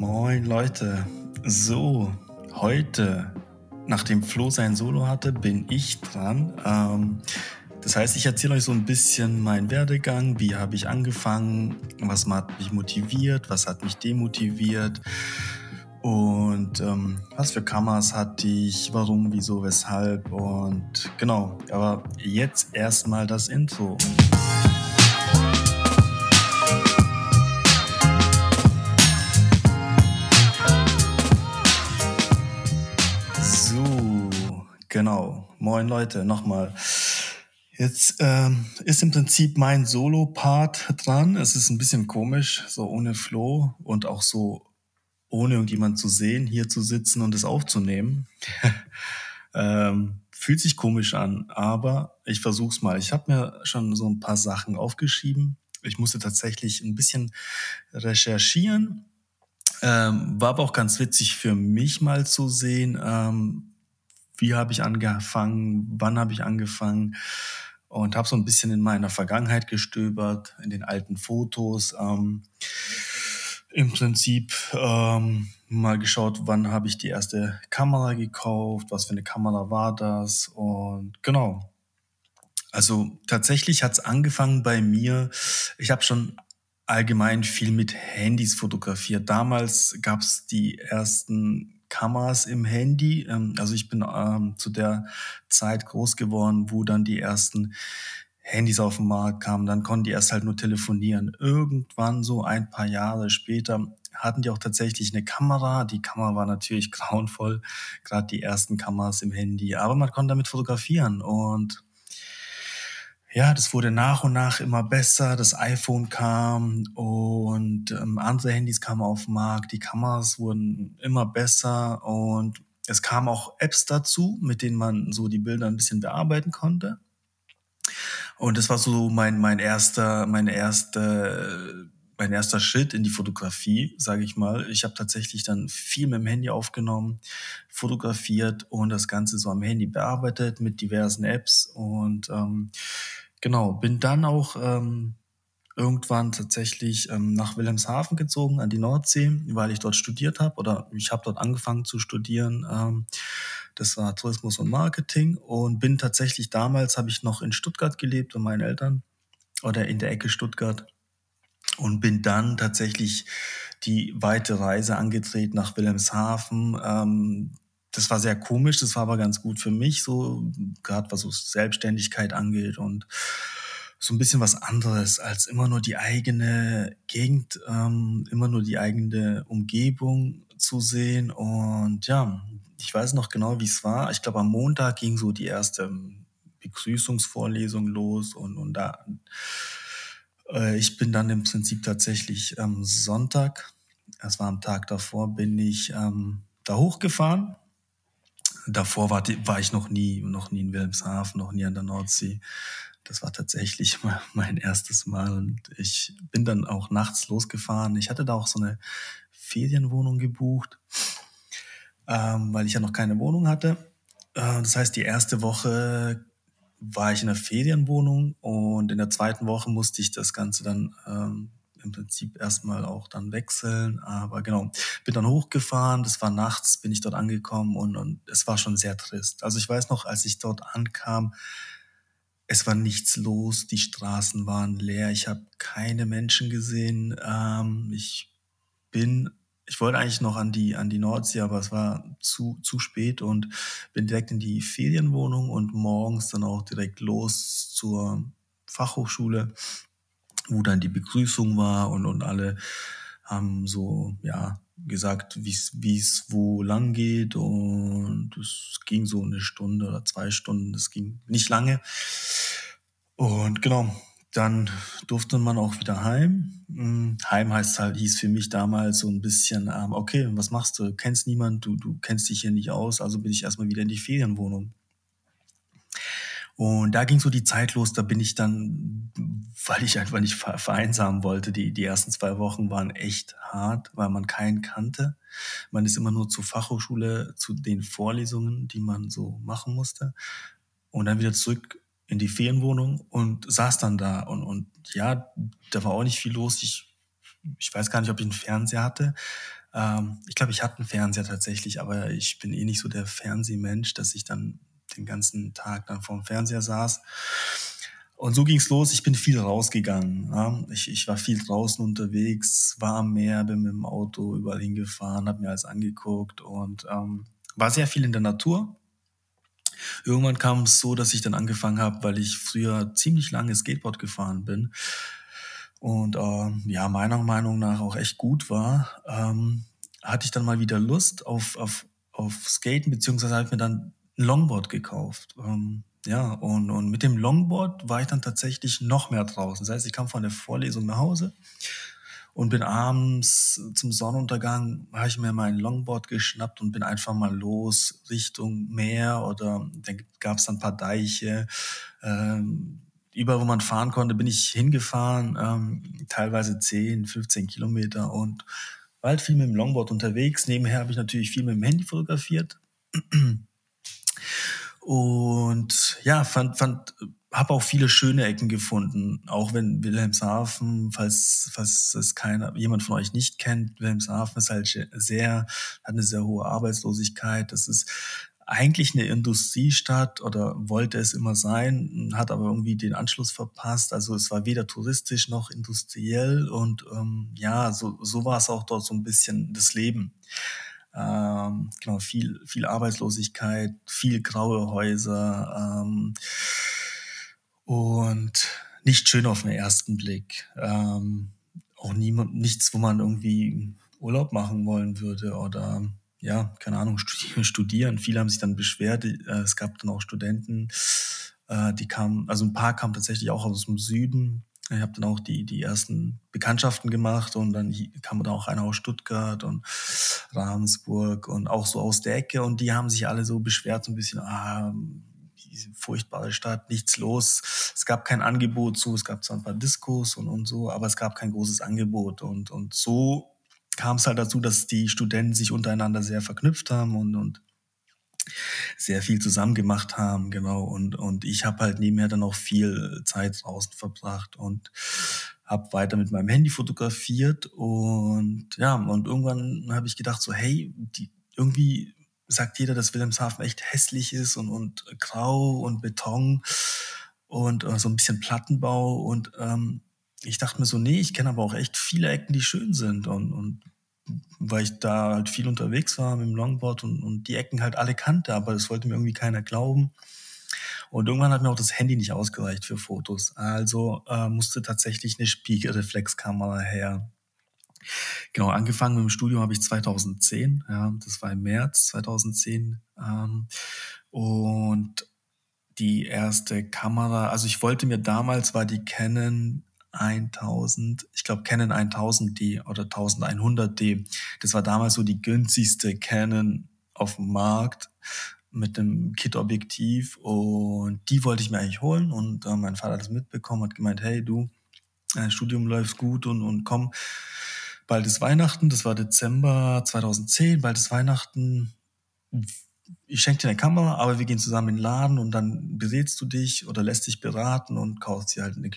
Moin Leute, so heute, nachdem Flo sein Solo hatte, bin ich dran. Ähm, das heißt, ich erzähle euch so ein bisschen meinen Werdegang, wie habe ich angefangen, was hat mich motiviert, was hat mich demotiviert? Und ähm, was für Kameras hatte ich, warum, wieso, weshalb? Und genau. Aber jetzt erstmal das Intro. Moin Leute, nochmal. Jetzt ähm, ist im Prinzip mein Solo-Part dran. Es ist ein bisschen komisch, so ohne Flow und auch so ohne irgendjemand zu sehen, hier zu sitzen und es aufzunehmen. ähm, fühlt sich komisch an, aber ich versuch's mal. Ich habe mir schon so ein paar Sachen aufgeschrieben. Ich musste tatsächlich ein bisschen recherchieren. Ähm, war aber auch ganz witzig für mich mal zu sehen, ähm, wie habe ich angefangen, wann habe ich angefangen und habe so ein bisschen in meiner Vergangenheit gestöbert, in den alten Fotos. Ähm, Im Prinzip ähm, mal geschaut, wann habe ich die erste Kamera gekauft, was für eine Kamera war das und genau. Also tatsächlich hat es angefangen bei mir. Ich habe schon allgemein viel mit Handys fotografiert. Damals gab es die ersten Kameras im Handy. Ähm, also ich bin ähm, zu der Zeit groß geworden, wo dann die ersten Handys auf den Markt kamen. Dann konnten die erst halt nur telefonieren. Irgendwann so ein paar Jahre später hatten die auch tatsächlich eine Kamera. Die Kamera war natürlich grauenvoll, gerade die ersten Kameras im Handy. Aber man konnte damit fotografieren und ja, das wurde nach und nach immer besser. Das iPhone kam und ähm, andere Handys kamen auf den Markt. Die Kameras wurden immer besser und es kamen auch Apps dazu, mit denen man so die Bilder ein bisschen bearbeiten konnte. Und das war so mein, mein erster, meine erste, mein erster Schritt in die Fotografie, sage ich mal. Ich habe tatsächlich dann viel mit dem Handy aufgenommen, fotografiert und das Ganze so am Handy bearbeitet mit diversen Apps und ähm, Genau, bin dann auch ähm, irgendwann tatsächlich ähm, nach Wilhelmshaven gezogen an die Nordsee, weil ich dort studiert habe oder ich habe dort angefangen zu studieren. Ähm, das war Tourismus und Marketing und bin tatsächlich damals habe ich noch in Stuttgart gelebt bei meinen Eltern oder in der Ecke Stuttgart und bin dann tatsächlich die weite Reise angetreten nach Wilhelmshaven. Ähm, das war sehr komisch, das war aber ganz gut für mich, so gerade was so Selbstständigkeit angeht und so ein bisschen was anderes als immer nur die eigene Gegend, ähm, immer nur die eigene Umgebung zu sehen. Und ja, ich weiß noch genau, wie es war. Ich glaube, am Montag ging so die erste Begrüßungsvorlesung los und, und da ich bin dann im Prinzip tatsächlich am Sonntag, das war am Tag davor, bin ich ähm, da hochgefahren davor war, war ich noch nie, noch nie in Wilhelmshaven, noch nie an der Nordsee. Das war tatsächlich mein erstes Mal und ich bin dann auch nachts losgefahren. Ich hatte da auch so eine Ferienwohnung gebucht, ähm, weil ich ja noch keine Wohnung hatte. Äh, das heißt, die erste Woche war ich in der Ferienwohnung und in der zweiten Woche musste ich das Ganze dann ähm, im Prinzip erstmal auch dann wechseln. Aber genau, bin dann hochgefahren, das war nachts, bin ich dort angekommen und, und es war schon sehr trist. Also ich weiß noch, als ich dort ankam, es war nichts los, die Straßen waren leer, ich habe keine Menschen gesehen. Ähm, ich bin, ich wollte eigentlich noch an die, an die Nordsee, aber es war zu, zu spät und bin direkt in die Ferienwohnung und morgens dann auch direkt los zur Fachhochschule wo dann die Begrüßung war und, und alle haben so, ja, gesagt, wie es wo lang geht und es ging so eine Stunde oder zwei Stunden, das ging nicht lange. Und genau, dann durfte man auch wieder heim. Hm, heim heißt halt, hieß für mich damals so ein bisschen, ähm, okay, was machst du? Kennst niemand, du, du kennst dich hier nicht aus, also bin ich erstmal wieder in die Ferienwohnung. Und da ging so die Zeit los, da bin ich dann, weil ich einfach nicht vereinsamen wollte, die, die ersten zwei Wochen waren echt hart, weil man keinen kannte. Man ist immer nur zur Fachhochschule, zu den Vorlesungen, die man so machen musste. Und dann wieder zurück in die Ferienwohnung und saß dann da. Und, und ja, da war auch nicht viel los. Ich, ich weiß gar nicht, ob ich einen Fernseher hatte. Ähm, ich glaube, ich hatte einen Fernseher tatsächlich, aber ich bin eh nicht so der Fernsehmensch, dass ich dann den ganzen Tag dann vorm Fernseher saß. Und so ging's los. Ich bin viel rausgegangen. Ja. Ich, ich war viel draußen unterwegs, war am Meer, bin mit dem Auto überall hingefahren, habe mir alles angeguckt und ähm, war sehr viel in der Natur. Irgendwann kam es so, dass ich dann angefangen habe, weil ich früher ziemlich lange Skateboard gefahren bin und äh, ja, meiner Meinung nach auch echt gut war, ähm, hatte ich dann mal wieder Lust auf, auf, auf Skaten, beziehungsweise habe ich mir dann ein Longboard gekauft. Ähm, ja, und, und mit dem Longboard war ich dann tatsächlich noch mehr draußen. Das heißt, ich kam von der Vorlesung nach Hause und bin abends zum Sonnenuntergang, habe ich mir mein Longboard geschnappt und bin einfach mal los Richtung Meer oder da gab es dann ein paar Deiche. Ähm, überall, wo man fahren konnte, bin ich hingefahren, ähm, teilweise 10, 15 Kilometer und war halt viel mit dem Longboard unterwegs. Nebenher habe ich natürlich viel mit dem Handy fotografiert. Und ja, fand, fand, habe auch viele schöne Ecken gefunden, auch wenn Wilhelmshaven, falls, falls es keiner, jemand von euch nicht kennt, Wilhelmshaven ist halt sehr, hat eine sehr hohe Arbeitslosigkeit. Das ist eigentlich eine Industriestadt oder wollte es immer sein, hat aber irgendwie den Anschluss verpasst. Also es war weder touristisch noch industriell und ähm, ja, so, so war es auch dort so ein bisschen das Leben. Ähm, genau, viel, viel Arbeitslosigkeit, viel graue Häuser ähm, und nicht schön auf den ersten Blick. Ähm, auch niemand, nichts, wo man irgendwie Urlaub machen wollen würde oder ja, keine Ahnung, studieren. Viele haben sich dann beschwert. Äh, es gab dann auch Studenten, äh, die kamen, also ein paar kamen tatsächlich auch aus dem Süden, ich habe dann auch die, die ersten Bekanntschaften gemacht und dann kam da auch einer aus Stuttgart und Ravensburg und auch so aus der Ecke und die haben sich alle so beschwert, so ein bisschen, ah, diese furchtbare Stadt, nichts los. Es gab kein Angebot zu, es gab zwar ein paar Diskos und, und so, aber es gab kein großes Angebot und, und so kam es halt dazu, dass die Studenten sich untereinander sehr verknüpft haben und, und sehr viel zusammen gemacht haben, genau. Und, und ich habe halt nebenher dann auch viel Zeit draußen verbracht und habe weiter mit meinem Handy fotografiert und ja, und irgendwann habe ich gedacht so, hey, die, irgendwie sagt jeder, dass Wilhelmshaven echt hässlich ist und, und grau und Beton und äh, so ein bisschen Plattenbau und ähm, ich dachte mir so, nee, ich kenne aber auch echt viele Ecken, die schön sind und, und weil ich da halt viel unterwegs war mit dem Longboard und, und die Ecken halt alle kannte, aber das wollte mir irgendwie keiner glauben. Und irgendwann hat mir auch das Handy nicht ausgereicht für Fotos. Also äh, musste tatsächlich eine Spiegelreflexkamera her. Genau, angefangen mit dem Studium habe ich 2010, ja, das war im März 2010. Ähm, und die erste Kamera, also ich wollte mir damals, war die Canon 1000, ich glaube Canon 1000D oder 1100D. Das war damals so die günstigste Canon auf dem Markt mit einem Kit-Objektiv und die wollte ich mir eigentlich holen und äh, mein Vater hat das mitbekommen, hat gemeint, hey du, dein Studium läuft gut und, und komm, bald ist Weihnachten, das war Dezember 2010, bald ist Weihnachten, ich schenke dir eine Kamera, aber wir gehen zusammen in den Laden und dann berätst du dich oder lässt dich beraten und kaufst dir halt eine,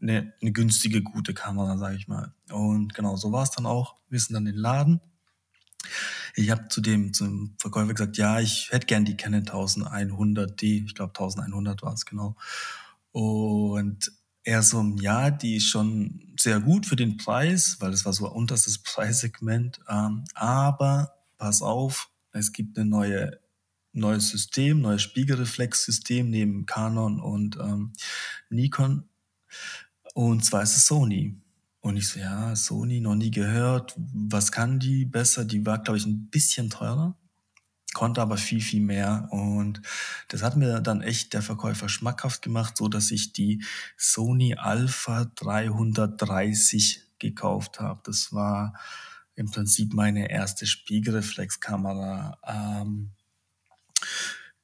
eine, eine günstige, gute Kamera, sage ich mal. Und genau, so war es dann auch. Wir sind dann in den Laden. Ich habe zu dem zum Verkäufer gesagt, ja, ich hätte gern die Canon 1100D. Ich glaube 1100 war es genau. Und er so, ja, die ist schon sehr gut für den Preis, weil es war so unterstes Preissegment. Ähm, aber pass auf, es gibt eine neue neues System, neues Spiegelreflexsystem neben Canon und ähm, Nikon. Und zwar ist es Sony. Und ich so, ja, Sony, noch nie gehört. Was kann die besser? Die war, glaube ich, ein bisschen teurer, konnte aber viel, viel mehr. Und das hat mir dann echt der Verkäufer schmackhaft gemacht, so dass ich die Sony Alpha 330 gekauft habe. Das war im Prinzip meine erste Spiegelreflexkamera. Ähm,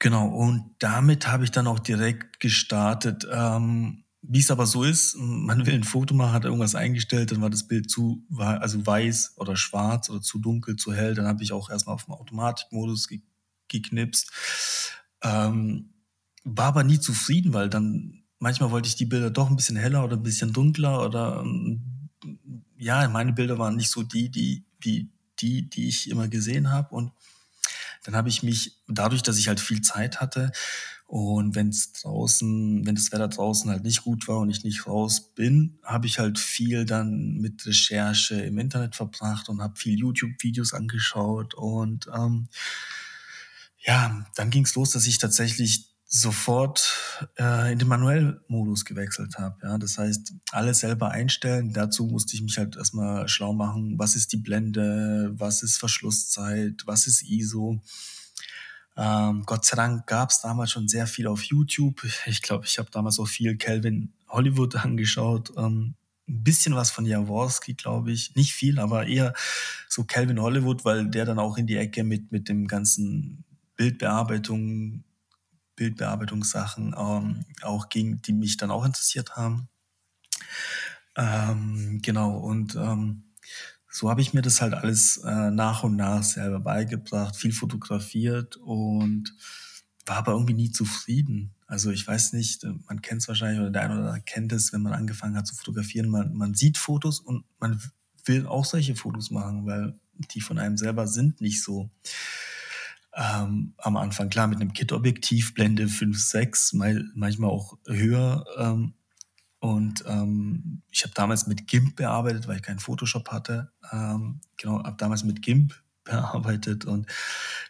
Genau, und damit habe ich dann auch direkt gestartet. Ähm, wie es aber so ist, man will ein Foto machen, hat irgendwas eingestellt, dann war das Bild zu, also weiß oder schwarz oder zu dunkel, zu hell. Dann habe ich auch erstmal auf den Automatikmodus ge geknipst. Ähm, war aber nie zufrieden, weil dann manchmal wollte ich die Bilder doch ein bisschen heller oder ein bisschen dunkler oder ähm, ja, meine Bilder waren nicht so die, die, die die, die ich immer gesehen habe. Und dann habe ich mich, dadurch, dass ich halt viel Zeit hatte und wenn es draußen, wenn das Wetter draußen halt nicht gut war und ich nicht raus bin, habe ich halt viel dann mit Recherche im Internet verbracht und habe viel YouTube-Videos angeschaut. Und ähm, ja, dann ging es los, dass ich tatsächlich sofort äh, in den Manuellmodus gewechselt habe. Ja, das heißt, alles selber einstellen. Dazu musste ich mich halt erstmal schlau machen, was ist die Blende, was ist Verschlusszeit, was ist ISO. Ähm, Gott sei Dank gab es damals schon sehr viel auf YouTube. Ich glaube, ich habe damals auch viel Calvin Hollywood angeschaut. Ähm, ein bisschen was von Jaworski, glaube ich. Nicht viel, aber eher so Calvin Hollywood, weil der dann auch in die Ecke mit, mit dem ganzen Bildbearbeitung Bildbearbeitungssachen ähm, auch ging, die mich dann auch interessiert haben. Ähm, genau, und ähm, so habe ich mir das halt alles äh, nach und nach selber beigebracht, viel fotografiert und war aber irgendwie nie zufrieden. Also ich weiß nicht, man kennt es wahrscheinlich oder der eine oder andere kennt es, wenn man angefangen hat zu fotografieren, man, man sieht Fotos und man will auch solche Fotos machen, weil die von einem selber sind nicht so ähm, am Anfang. Klar, mit einem Kit-Objektiv, Blende 5, 6, manchmal auch höher. Ähm, und ähm, ich habe damals mit GIMP bearbeitet, weil ich keinen Photoshop hatte. Ähm, genau, habe damals mit GIMP bearbeitet und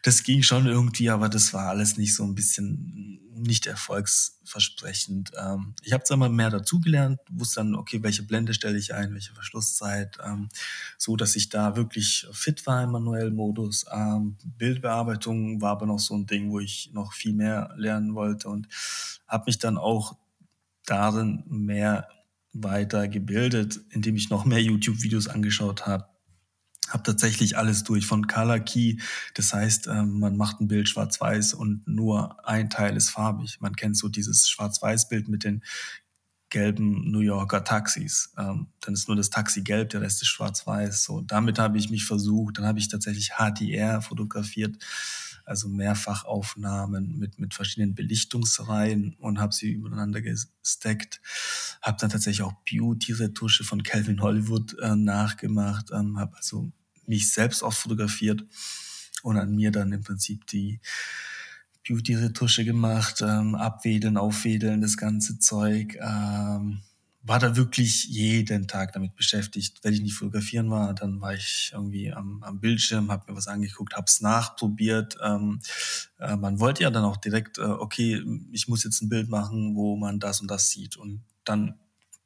das ging schon irgendwie, aber das war alles nicht so ein bisschen nicht erfolgsversprechend. Ähm, ich habe zwar mal mehr dazugelernt, wusste dann, okay, welche Blende stelle ich ein, welche Verschlusszeit, ähm, so dass ich da wirklich fit war im manuellen Modus. Ähm, Bildbearbeitung war aber noch so ein Ding, wo ich noch viel mehr lernen wollte und habe mich dann auch darin mehr weitergebildet, indem ich noch mehr YouTube-Videos angeschaut habe habe tatsächlich alles durch von Color Key. Das heißt, ähm, man macht ein Bild schwarz-weiß und nur ein Teil ist farbig. Man kennt so dieses Schwarz-Weiß-Bild mit den gelben New Yorker Taxis. Ähm, dann ist nur das Taxi gelb, der Rest ist schwarz-weiß. So, damit habe ich mich versucht. Dann habe ich tatsächlich HDR fotografiert, also Mehrfachaufnahmen mit, mit verschiedenen Belichtungsreihen und habe sie übereinander gesteckt. Habe dann tatsächlich auch Beauty-Retusche von Calvin Hollywood äh, nachgemacht, ähm, habe also mich selbst auch fotografiert und an mir dann im Prinzip die Beauty-Retusche gemacht, ähm, abwedeln, aufwedeln, das ganze Zeug. Ähm, war da wirklich jeden Tag damit beschäftigt. Wenn ich nicht fotografieren war, dann war ich irgendwie am, am Bildschirm, habe mir was angeguckt, habe es nachprobiert. Ähm, äh, man wollte ja dann auch direkt, äh, okay, ich muss jetzt ein Bild machen, wo man das und das sieht. Und dann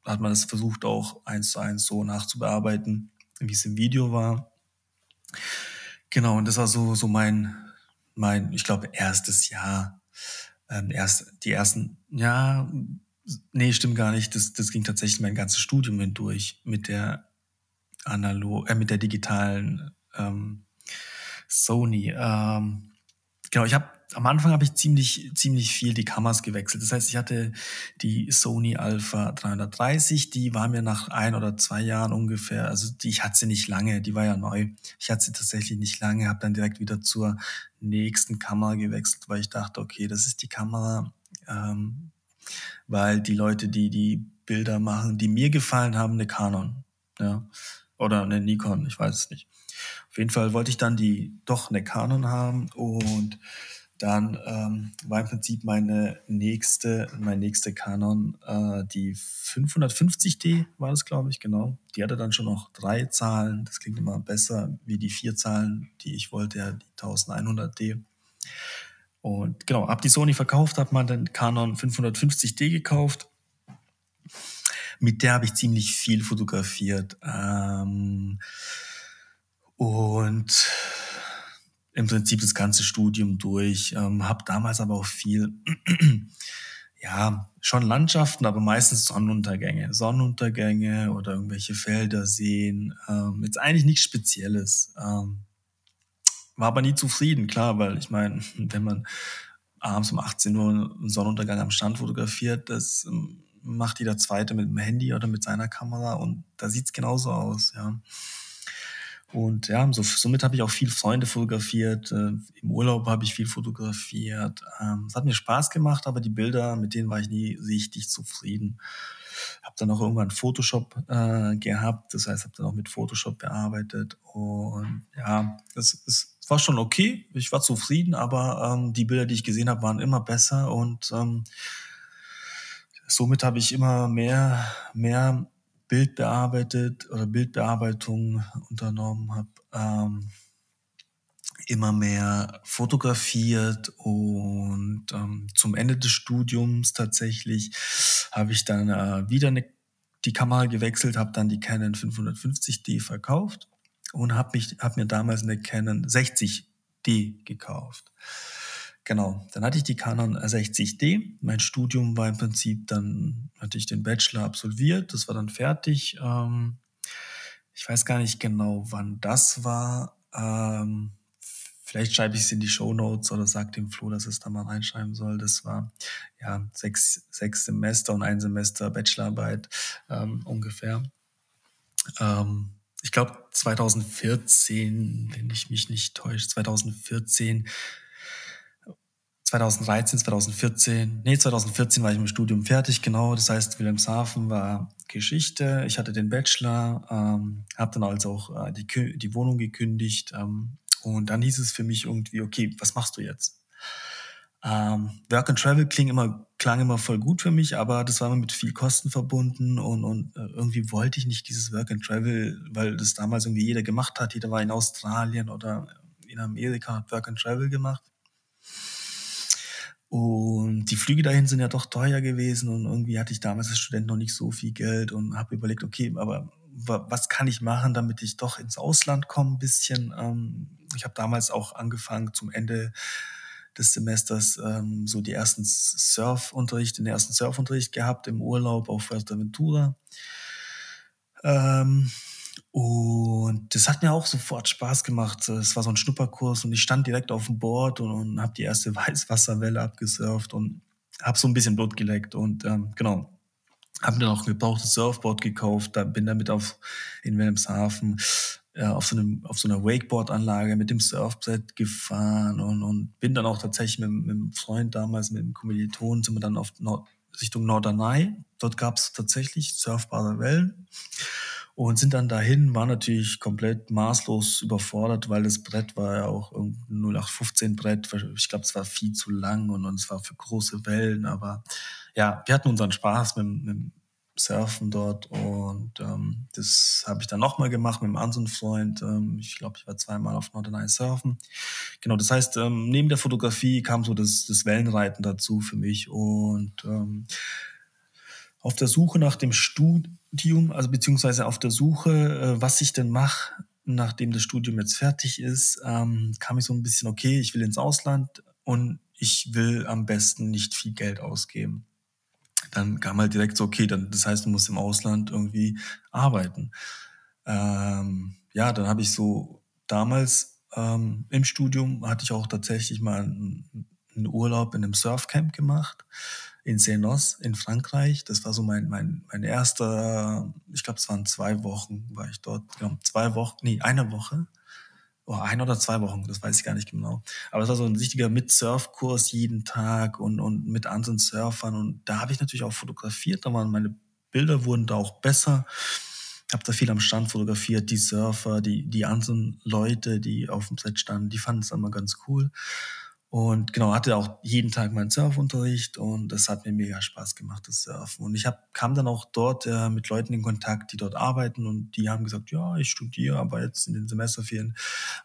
hat man das versucht auch eins zu eins so nachzubearbeiten, wie es im Video war. Genau, und das war so, so mein, mein, ich glaube, erstes Jahr, ähm, erst die ersten, ja, nee, stimmt gar nicht. Das, das ging tatsächlich mein ganzes Studium hindurch mit der analog, äh, mit der digitalen ähm, Sony. Ähm, genau, ich habe am Anfang habe ich ziemlich, ziemlich viel die Kameras gewechselt. Das heißt, ich hatte die Sony Alpha 330, die war mir nach ein oder zwei Jahren ungefähr, also die, ich hatte sie nicht lange, die war ja neu. Ich hatte sie tatsächlich nicht lange, habe dann direkt wieder zur nächsten Kamera gewechselt, weil ich dachte, okay, das ist die Kamera, ähm, weil die Leute, die die Bilder machen, die mir gefallen haben, eine Canon, ja, oder eine Nikon, ich weiß es nicht. Auf jeden Fall wollte ich dann die doch eine Canon haben und dann ähm, war im Prinzip meine nächste, mein nächste Canon äh, die 550D war das, glaube ich, genau. Die hatte dann schon noch drei Zahlen. Das klingt immer besser wie die vier Zahlen, die ich wollte, ja, die 1100D. Und genau, ab die Sony verkauft, hat man den Canon 550D gekauft. Mit der habe ich ziemlich viel fotografiert. Ähm, und im Prinzip das ganze Studium durch. Ähm, habe damals aber auch viel, ja, schon Landschaften, aber meistens Sonnenuntergänge. Sonnenuntergänge oder irgendwelche Felder sehen. Ähm, jetzt eigentlich nichts Spezielles. Ähm, war aber nie zufrieden, klar, weil ich meine, wenn man abends um 18 Uhr einen Sonnenuntergang am Strand fotografiert, das ähm, macht jeder Zweite mit dem Handy oder mit seiner Kamera und da sieht's genauso aus, ja. Und ja, so, somit habe ich auch viel Freunde fotografiert. Äh, Im Urlaub habe ich viel fotografiert. Ähm, es hat mir Spaß gemacht, aber die Bilder, mit denen war ich nie richtig zufrieden. habe dann auch irgendwann Photoshop äh, gehabt, das heißt, habe dann auch mit Photoshop bearbeitet und ja, es, es war schon okay, ich war zufrieden, aber ähm, die Bilder, die ich gesehen habe, waren immer besser und ähm, somit habe ich immer mehr, mehr Bild bearbeitet oder Bildbearbeitung unternommen, habe ähm, immer mehr fotografiert und ähm, zum Ende des Studiums tatsächlich habe ich dann äh, wieder eine, die Kamera gewechselt, habe dann die Canon 550D verkauft und habe hab mir damals eine Canon 60D gekauft. Genau, dann hatte ich die Canon 60D. Mein Studium war im Prinzip, dann hatte ich den Bachelor absolviert, das war dann fertig. Ähm, ich weiß gar nicht genau, wann das war. Ähm, Vielleicht schreibe ich es in die Show Notes oder sage dem Flo, dass es da mal reinschreiben soll. Das war ja sechs, sechs Semester und ein Semester Bachelorarbeit ähm, ungefähr. Ähm, ich glaube 2014, wenn ich mich nicht täusche, 2014 2013, 2014, nee, 2014 war ich mit dem Studium fertig, genau. Das heißt, Wilhelmshaven war Geschichte. Ich hatte den Bachelor, ähm, habe dann also auch äh, die, die Wohnung gekündigt, ähm, und dann hieß es für mich irgendwie, okay, was machst du jetzt? Ähm, Work and Travel kling immer, klang immer voll gut für mich, aber das war immer mit viel Kosten verbunden und, und äh, irgendwie wollte ich nicht dieses Work and Travel, weil das damals irgendwie jeder gemacht hat. Jeder war in Australien oder in Amerika, hat Work and Travel gemacht. Und die Flüge dahin sind ja doch teuer gewesen und irgendwie hatte ich damals als Student noch nicht so viel Geld und habe überlegt, okay, aber was kann ich machen, damit ich doch ins Ausland komme ein bisschen. Ähm, ich habe damals auch angefangen zum Ende des Semesters ähm, so die ersten Surfunterricht, den ersten Surfunterricht gehabt im Urlaub auf Fuerteventura. Ähm, und das hat mir auch sofort Spaß gemacht. Es war so ein Schnupperkurs und ich stand direkt auf dem Board und, und habe die erste Weißwasserwelle abgesurft und habe so ein bisschen Blut geleckt. Und ähm, genau, habe dann auch ein gebrauchtes Surfboard gekauft, da bin damit auf in Wilhelmshaven äh, auf so einem auf so einer Wakeboard-Anlage mit dem Surfbrett gefahren und, und bin dann auch tatsächlich mit, mit einem Freund damals, mit einem Kommilitonen, sind wir dann auf Nord Richtung Norderney. Dort gab es tatsächlich surfbare Wellen und sind dann dahin, war natürlich komplett maßlos überfordert, weil das Brett war ja auch ein 0815 Brett. Ich glaube, es war viel zu lang und, und es war für große Wellen, aber ja, wir hatten unseren Spaß mit, mit Surfen dort und ähm, das habe ich dann nochmal gemacht mit einem anderen Freund. Ähm, ich glaube, ich war zweimal auf Norderney surfen. Genau, das heißt, ähm, neben der Fotografie kam so das, das Wellenreiten dazu für mich und ähm, auf der Suche nach dem Studium, also beziehungsweise auf der Suche, äh, was ich denn mache, nachdem das Studium jetzt fertig ist, ähm, kam ich so ein bisschen, okay, ich will ins Ausland und ich will am besten nicht viel Geld ausgeben dann kam halt direkt so, okay, dann, das heißt, du musst im Ausland irgendwie arbeiten. Ähm, ja, dann habe ich so damals ähm, im Studium hatte ich auch tatsächlich mal einen, einen Urlaub in einem Surfcamp gemacht in Senos in Frankreich. Das war so mein, mein, mein erster, ich glaube, es waren zwei Wochen, war ich dort. Genau, zwei Wochen, nee, eine Woche oh, ein oder zwei Wochen, das weiß ich gar nicht genau. Aber es war so ein richtiger Mit-Surf-Kurs jeden Tag und, und mit anderen Surfern. Und da habe ich natürlich auch fotografiert. Da waren meine Bilder wurden da auch besser. Habe da viel am Stand fotografiert. Die Surfer, die, die anderen Leute, die auf dem Set standen, die fanden es immer ganz cool. Und genau, hatte auch jeden Tag meinen Surfunterricht und das hat mir mega Spaß gemacht, das Surfen. Und ich hab, kam dann auch dort äh, mit Leuten in Kontakt, die dort arbeiten und die haben gesagt, ja, ich studiere, aber jetzt in den Semesterferien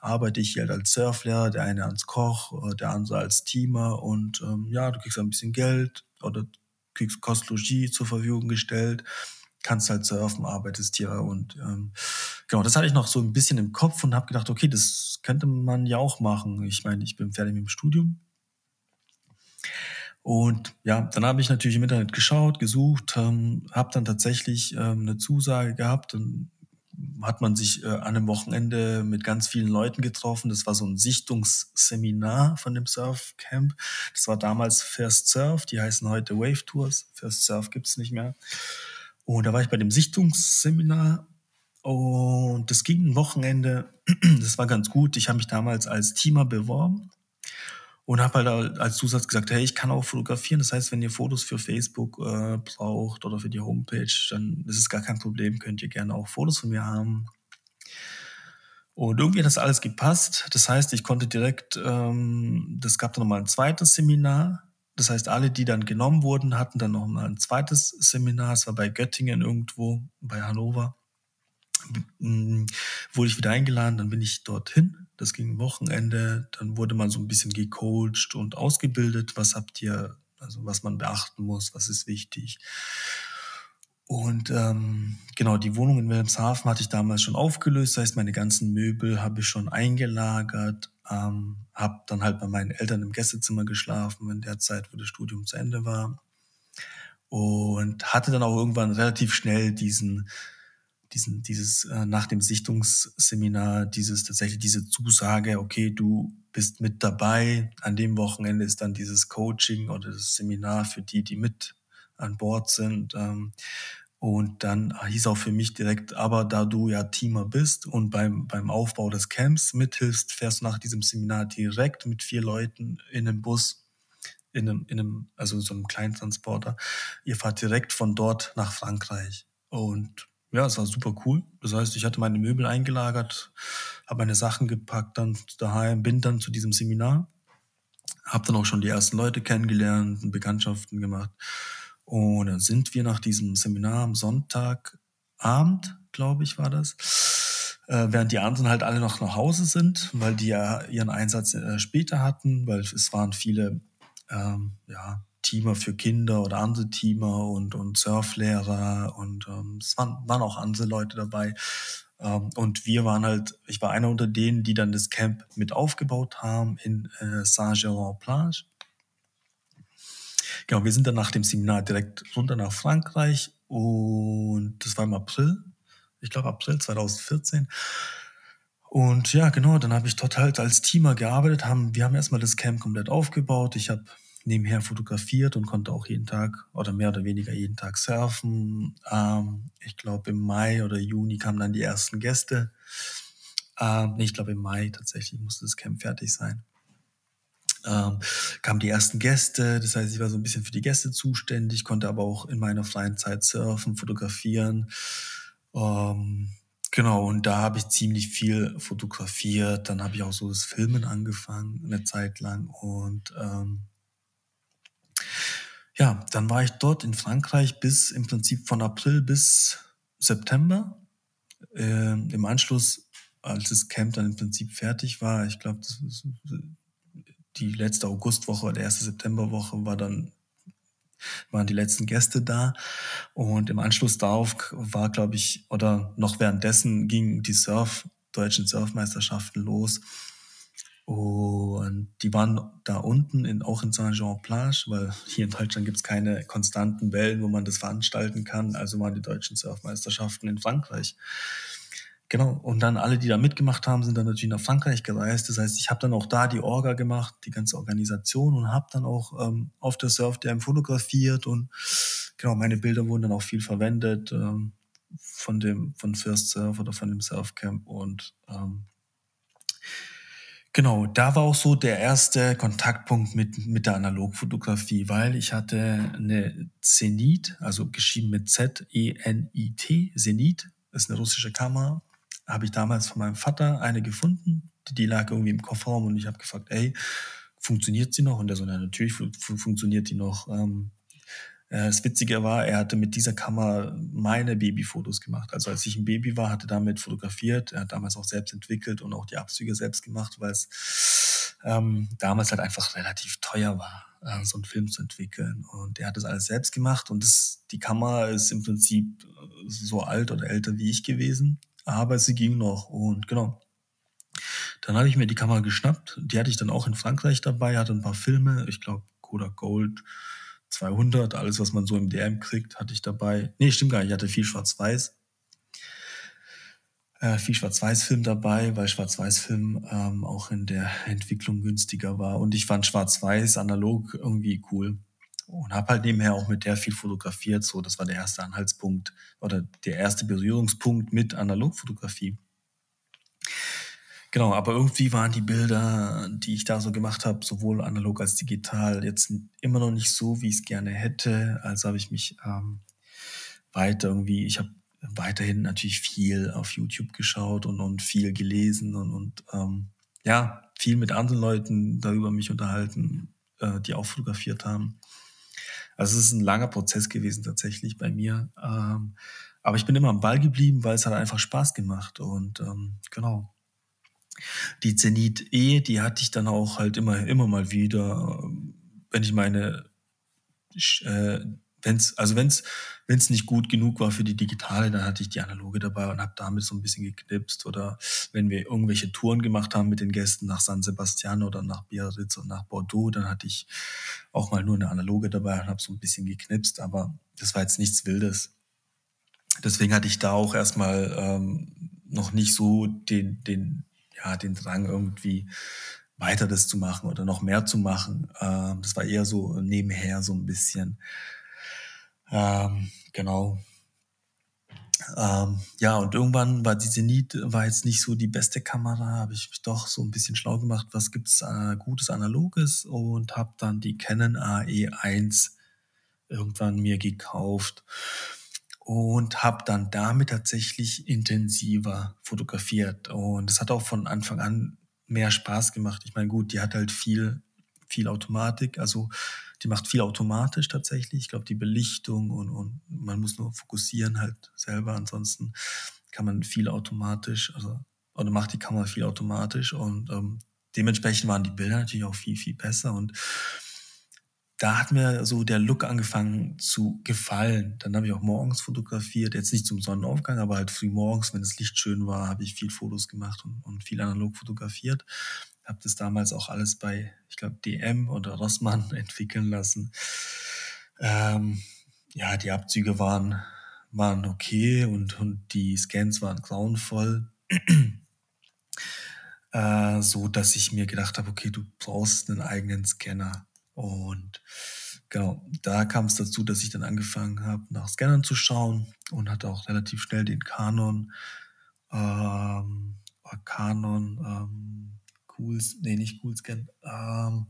arbeite ich halt als Surflehrer, der eine als Koch, äh, der andere als Teamer und ähm, ja, du kriegst ein bisschen Geld oder kriegst Kostlogie zur Verfügung gestellt kannst halt surfen, arbeitest hier und ähm, genau, das hatte ich noch so ein bisschen im Kopf und habe gedacht, okay, das könnte man ja auch machen. Ich meine, ich bin fertig mit dem Studium. Und ja, dann habe ich natürlich im Internet geschaut, gesucht, ähm, habe dann tatsächlich ähm, eine Zusage gehabt und hat man sich äh, an einem Wochenende mit ganz vielen Leuten getroffen. Das war so ein Sichtungsseminar von dem Surfcamp. Das war damals First Surf, die heißen heute Wave Tours. First Surf gibt's nicht mehr. Und da war ich bei dem Sichtungsseminar und das ging ein Wochenende. Das war ganz gut. Ich habe mich damals als Teamer beworben. Und habe halt als Zusatz gesagt, hey, ich kann auch fotografieren. Das heißt, wenn ihr Fotos für Facebook äh, braucht oder für die Homepage, dann ist es gar kein Problem, könnt ihr gerne auch Fotos von mir haben. Und irgendwie hat das alles gepasst. Das heißt, ich konnte direkt, ähm, das gab dann nochmal ein zweites Seminar. Das heißt, alle, die dann genommen wurden, hatten dann nochmal ein zweites Seminar. Es war bei Göttingen irgendwo, bei Hannover. Mhm, wurde ich wieder eingeladen, dann bin ich dorthin. Das ging Wochenende. Dann wurde man so ein bisschen gecoacht und ausgebildet. Was habt ihr, also was man beachten muss, was ist wichtig. Und ähm, genau, die Wohnung in Wilhelmshaven hatte ich damals schon aufgelöst. Das heißt, meine ganzen Möbel habe ich schon eingelagert. Ähm, habe dann halt bei meinen Eltern im Gästezimmer geschlafen in der Zeit, wo das Studium zu Ende war. Und hatte dann auch irgendwann relativ schnell diesen, diesen, dieses äh, nach dem Sichtungsseminar, dieses tatsächlich diese Zusage, okay, du bist mit dabei. An dem Wochenende ist dann dieses Coaching oder das Seminar für die, die mit an Bord sind. Ähm, und dann hieß auch für mich direkt, aber da du ja Teamer bist und beim, beim Aufbau des Camps mithilfst, fährst du nach diesem Seminar direkt mit vier Leuten in einem Bus, in einem, in einem, also so einem kleinen Transporter. Ihr fahrt direkt von dort nach Frankreich. Und ja, es war super cool. Das heißt, ich hatte meine Möbel eingelagert, habe meine Sachen gepackt, dann daheim, bin dann zu diesem Seminar, habe dann auch schon die ersten Leute kennengelernt, Bekanntschaften gemacht. Und dann sind wir nach diesem Seminar am Sonntagabend, glaube ich, war das, äh, während die anderen halt alle noch nach Hause sind, weil die ja ihren Einsatz äh, später hatten, weil es waren viele ähm, ja, Teamer für Kinder oder andere Teamer und, und Surflehrer und ähm, es waren, waren auch andere Leute dabei. Ähm, und wir waren halt, ich war einer unter denen, die dann das Camp mit aufgebaut haben in äh, Saint-Germain-Plage. Genau, wir sind dann nach dem Seminar direkt runter nach Frankreich und das war im April, ich glaube April 2014. Und ja, genau, dann habe ich dort halt als Teamer gearbeitet. Haben, wir haben erstmal das Camp komplett aufgebaut. Ich habe nebenher fotografiert und konnte auch jeden Tag oder mehr oder weniger jeden Tag surfen. Ähm, ich glaube, im Mai oder Juni kamen dann die ersten Gäste. Ähm, ich glaube, im Mai tatsächlich musste das Camp fertig sein ähm, kamen die ersten Gäste. Das heißt, ich war so ein bisschen für die Gäste zuständig, konnte aber auch in meiner freien Zeit surfen, fotografieren. Ähm, genau, und da habe ich ziemlich viel fotografiert. Dann habe ich auch so das Filmen angefangen, eine Zeit lang. Und ähm, ja, dann war ich dort in Frankreich bis im Prinzip von April bis September. Ähm, Im Anschluss, als das Camp dann im Prinzip fertig war, ich glaube, das ist die letzte Augustwoche oder erste Septemberwoche war dann waren die letzten Gäste da und im Anschluss darauf war, glaube ich, oder noch währenddessen gingen die Surf, deutschen Surfmeisterschaften los. Und die waren da unten, in, auch in Saint-Jean-Plage, weil hier in Deutschland gibt es keine konstanten Wellen, wo man das veranstalten kann. Also waren die deutschen Surfmeisterschaften in Frankreich. Genau, und dann alle, die da mitgemacht haben, sind dann natürlich nach Frankreich gereist. Das heißt, ich habe dann auch da die Orga gemacht, die ganze Organisation und habe dann auch ähm, auf der Surf Surfdam fotografiert und genau, meine Bilder wurden dann auch viel verwendet ähm, von dem von First Surf oder von dem Surfcamp und ähm, Genau, da war auch so der erste Kontaktpunkt mit, mit der Analogfotografie, weil ich hatte eine Zenit, also geschrieben mit Z-E-N-I-T, Zenit, ist eine russische Kamera, habe ich damals von meinem Vater eine gefunden. Die lag irgendwie im Kofferraum und ich habe gefragt, ey, funktioniert sie noch? Und er so, na, natürlich funktioniert die noch. Ähm, äh, das Witzige war, er hatte mit dieser Kamera meine Babyfotos gemacht. Also als ich ein Baby war, hatte damit fotografiert. Er hat damals auch selbst entwickelt und auch die Abzüge selbst gemacht, weil es ähm, damals halt einfach relativ teuer war, äh, so einen Film zu entwickeln. Und er hat das alles selbst gemacht und das, die Kamera ist im Prinzip so alt oder älter wie ich gewesen aber sie ging noch und genau. Dann habe ich mir die Kamera geschnappt. Die hatte ich dann auch in Frankreich dabei, hatte ein paar Filme. Ich glaube, Kodak Gold 200, alles, was man so im DM kriegt, hatte ich dabei. Nee, stimmt gar nicht. Ich hatte viel Schwarz-Weiß. Äh, viel Schwarz-Weiß-Film dabei, weil Schwarz-Weiß-Film ähm, auch in der Entwicklung günstiger war. Und ich fand Schwarz-Weiß analog irgendwie cool und habe halt nebenher auch mit der viel fotografiert. So, das war der erste Anhaltspunkt oder der erste Berührungspunkt mit Analogfotografie. Genau, aber irgendwie waren die Bilder, die ich da so gemacht habe, sowohl analog als digital, jetzt immer noch nicht so, wie ich es gerne hätte. Also habe ich mich ähm, weiter irgendwie, ich habe weiterhin natürlich viel auf YouTube geschaut und, und viel gelesen und, und ähm, ja, viel mit anderen Leuten darüber mich unterhalten, äh, die auch fotografiert haben. Also es ist ein langer Prozess gewesen tatsächlich bei mir. Ähm, aber ich bin immer am Ball geblieben, weil es hat einfach Spaß gemacht. Und ähm, genau, die Zenit E, die hatte ich dann auch halt immer, immer mal wieder, wenn ich meine, äh, wenn's, also wenn's, wenn's nicht gut genug war für die digitale, dann hatte ich die analoge dabei und habe damit so ein bisschen geknipst. Oder wenn wir irgendwelche Touren gemacht haben mit den Gästen nach San Sebastian oder nach Biarritz und nach Bordeaux, dann hatte ich auch mal nur eine analoge dabei und habe so ein bisschen geknipst, aber das war jetzt nichts Wildes. Deswegen hatte ich da auch erstmal ähm, noch nicht so den, den, ja, den Drang irgendwie weiter das zu machen oder noch mehr zu machen. Ähm, das war eher so nebenher so ein bisschen. Ähm, genau. Ähm, ja, und irgendwann war die Zenit war jetzt nicht so die beste Kamera, habe ich mich doch so ein bisschen schlau gemacht, was gibt's äh, gutes Analoges und habe dann die Canon AE1 irgendwann mir gekauft und habe dann damit tatsächlich intensiver fotografiert. Und es hat auch von Anfang an mehr Spaß gemacht. Ich meine, gut, die hat halt viel, viel Automatik, also die macht viel automatisch tatsächlich. Ich glaube, die Belichtung und, und man muss nur fokussieren halt selber. Ansonsten kann man viel automatisch, also oder macht die Kamera viel automatisch und ähm, dementsprechend waren die Bilder natürlich auch viel, viel besser und da hat mir so der Look angefangen zu gefallen. Dann habe ich auch morgens fotografiert, jetzt nicht zum Sonnenaufgang, aber halt früh morgens, wenn das Licht schön war, habe ich viel Fotos gemacht und, und viel analog fotografiert. Habe das damals auch alles bei, ich glaube, DM oder Rossmann entwickeln lassen. Ähm, ja, die Abzüge waren, waren okay und, und die Scans waren grauenvoll. äh, so dass ich mir gedacht habe, okay, du brauchst einen eigenen Scanner. Und genau, da kam es dazu, dass ich dann angefangen habe, nach Scannern zu schauen und hatte auch relativ schnell den Canon, ähm, Canon, ähm, Cool, nee, nicht Cool Scan, ähm,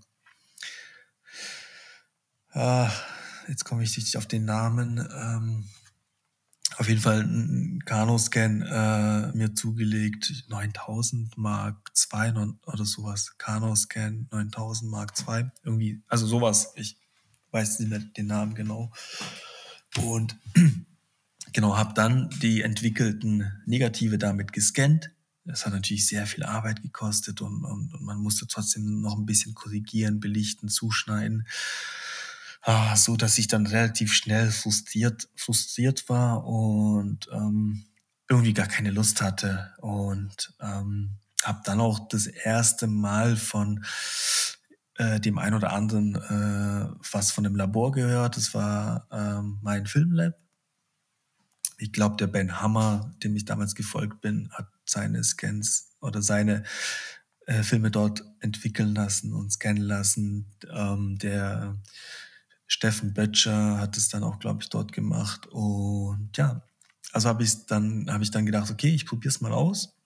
äh, jetzt komme ich nicht auf den Namen, ähm, auf jeden Fall ein Kano-Scan äh, mir zugelegt, 9000 Mark 2 oder sowas. Kano-Scan 9000 Mark 2, irgendwie, also sowas. Ich weiß nicht mehr den Namen genau. Und genau, habe dann die entwickelten Negative damit gescannt. Das hat natürlich sehr viel Arbeit gekostet und, und, und man musste trotzdem noch ein bisschen korrigieren, belichten, zuschneiden ah, so dass ich dann relativ schnell frustriert, frustriert war und ähm, irgendwie gar keine Lust hatte und ähm, habe dann auch das erste Mal von äh, dem ein oder anderen äh, was von dem Labor gehört. Das war ähm, mein Filmlab. Ich glaube, der Ben Hammer, dem ich damals gefolgt bin, hat seine Scans oder seine äh, Filme dort entwickeln lassen und scannen lassen. Ähm, der Steffen Böttcher hat es dann auch, glaube ich, dort gemacht. Und ja, also habe ich dann, habe ich dann gedacht, okay, ich probiere es mal aus.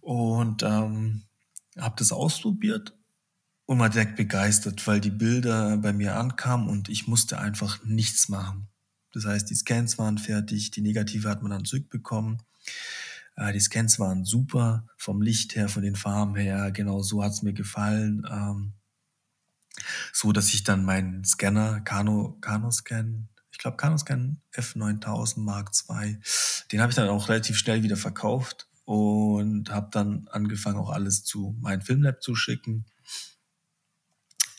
Und ähm, habe das ausprobiert und war direkt begeistert, weil die Bilder bei mir ankamen und ich musste einfach nichts machen. Das heißt, die Scans waren fertig, die Negative hat man dann zurückbekommen. Äh, die Scans waren super, vom Licht her, von den Farben her, genau so hat es mir gefallen. Ähm, so dass ich dann meinen Scanner, Kano, Kano Scan, ich glaube Kano Scan F9000 Mark II, den habe ich dann auch relativ schnell wieder verkauft und habe dann angefangen auch alles zu meinem Filmlab zu schicken.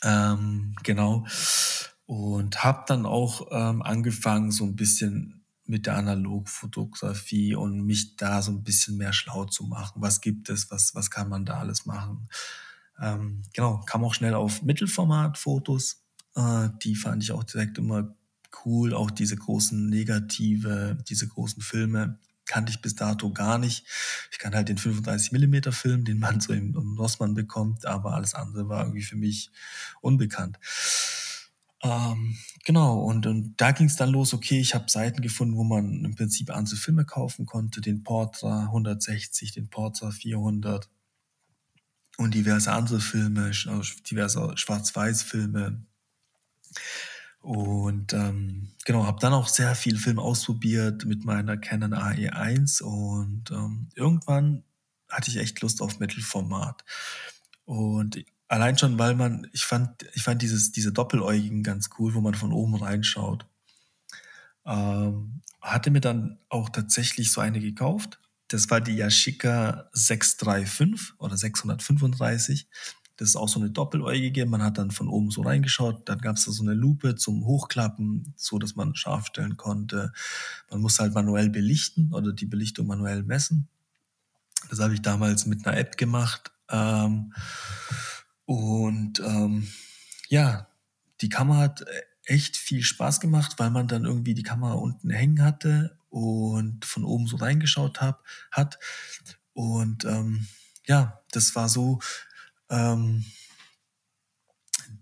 Ähm, genau. Und habe dann auch ähm, angefangen, so ein bisschen mit der Analogfotografie und mich da so ein bisschen mehr schlau zu machen. Was gibt es? Was, was kann man da alles machen? Ähm, genau, kam auch schnell auf Mittelformat-Fotos. Äh, die fand ich auch direkt immer cool. Auch diese großen Negative, diese großen Filme kannte ich bis dato gar nicht. Ich kann halt den 35 mm Film, den man so im Rossmann bekommt, aber alles andere war irgendwie für mich unbekannt. Ähm, genau, und, und da ging es dann los, okay, ich habe Seiten gefunden, wo man im Prinzip andere Filme kaufen konnte, den Portra 160, den Portra 400, und diverse andere Filme, also diverse Schwarz-Weiß-Filme. Und ähm, genau, habe dann auch sehr viel Film ausprobiert mit meiner Canon AE1 und ähm, irgendwann hatte ich echt Lust auf Mittelformat. Und allein schon, weil man, ich fand, ich fand dieses, diese Doppeläugigen ganz cool, wo man von oben reinschaut. Ähm, hatte mir dann auch tatsächlich so eine gekauft. Das war die Yashica 635 oder 635. Das ist auch so eine doppeläugige. Man hat dann von oben so reingeschaut. Dann gab es da so eine Lupe zum Hochklappen, so dass man scharf stellen konnte. Man muss halt manuell belichten oder die Belichtung manuell messen. Das habe ich damals mit einer App gemacht. Ähm, und ähm, ja, die Kamera hat echt viel Spaß gemacht, weil man dann irgendwie die Kamera unten hängen hatte und von oben so reingeschaut hab, hat. Und ähm, ja, das war so ähm,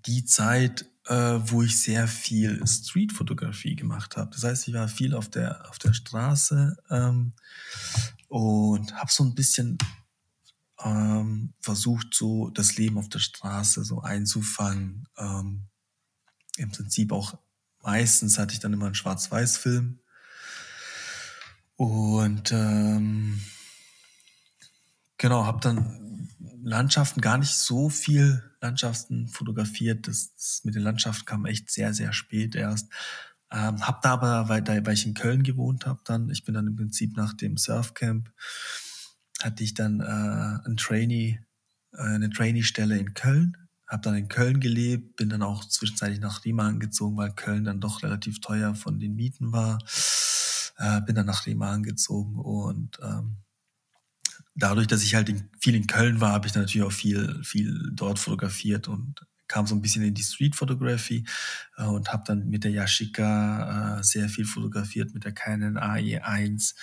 die Zeit, äh, wo ich sehr viel Streetfotografie gemacht habe. Das heißt, ich war viel auf der, auf der Straße ähm, und habe so ein bisschen ähm, versucht, so das Leben auf der Straße so einzufangen. Ähm, Im Prinzip auch meistens hatte ich dann immer einen Schwarz-Weiß-Film. Und ähm, genau, habe dann Landschaften gar nicht so viel Landschaften fotografiert. Das, das mit den Landschaften kam echt sehr, sehr spät erst. Ähm, hab da aber, weil, weil ich in Köln gewohnt habe, dann, ich bin dann im Prinzip nach dem Surfcamp, hatte ich dann äh, ein Trainee, äh, eine Trainee-Stelle in Köln, habe dann in Köln gelebt, bin dann auch zwischenzeitlich nach Riemann gezogen, weil Köln dann doch relativ teuer von den Mieten war. Äh, bin dann nach Riemann gezogen und ähm, dadurch, dass ich halt in, viel in Köln war, habe ich natürlich auch viel, viel dort fotografiert und kam so ein bisschen in die Street Photography äh, und habe dann mit der Yashica äh, sehr viel fotografiert, mit der Canon AE1,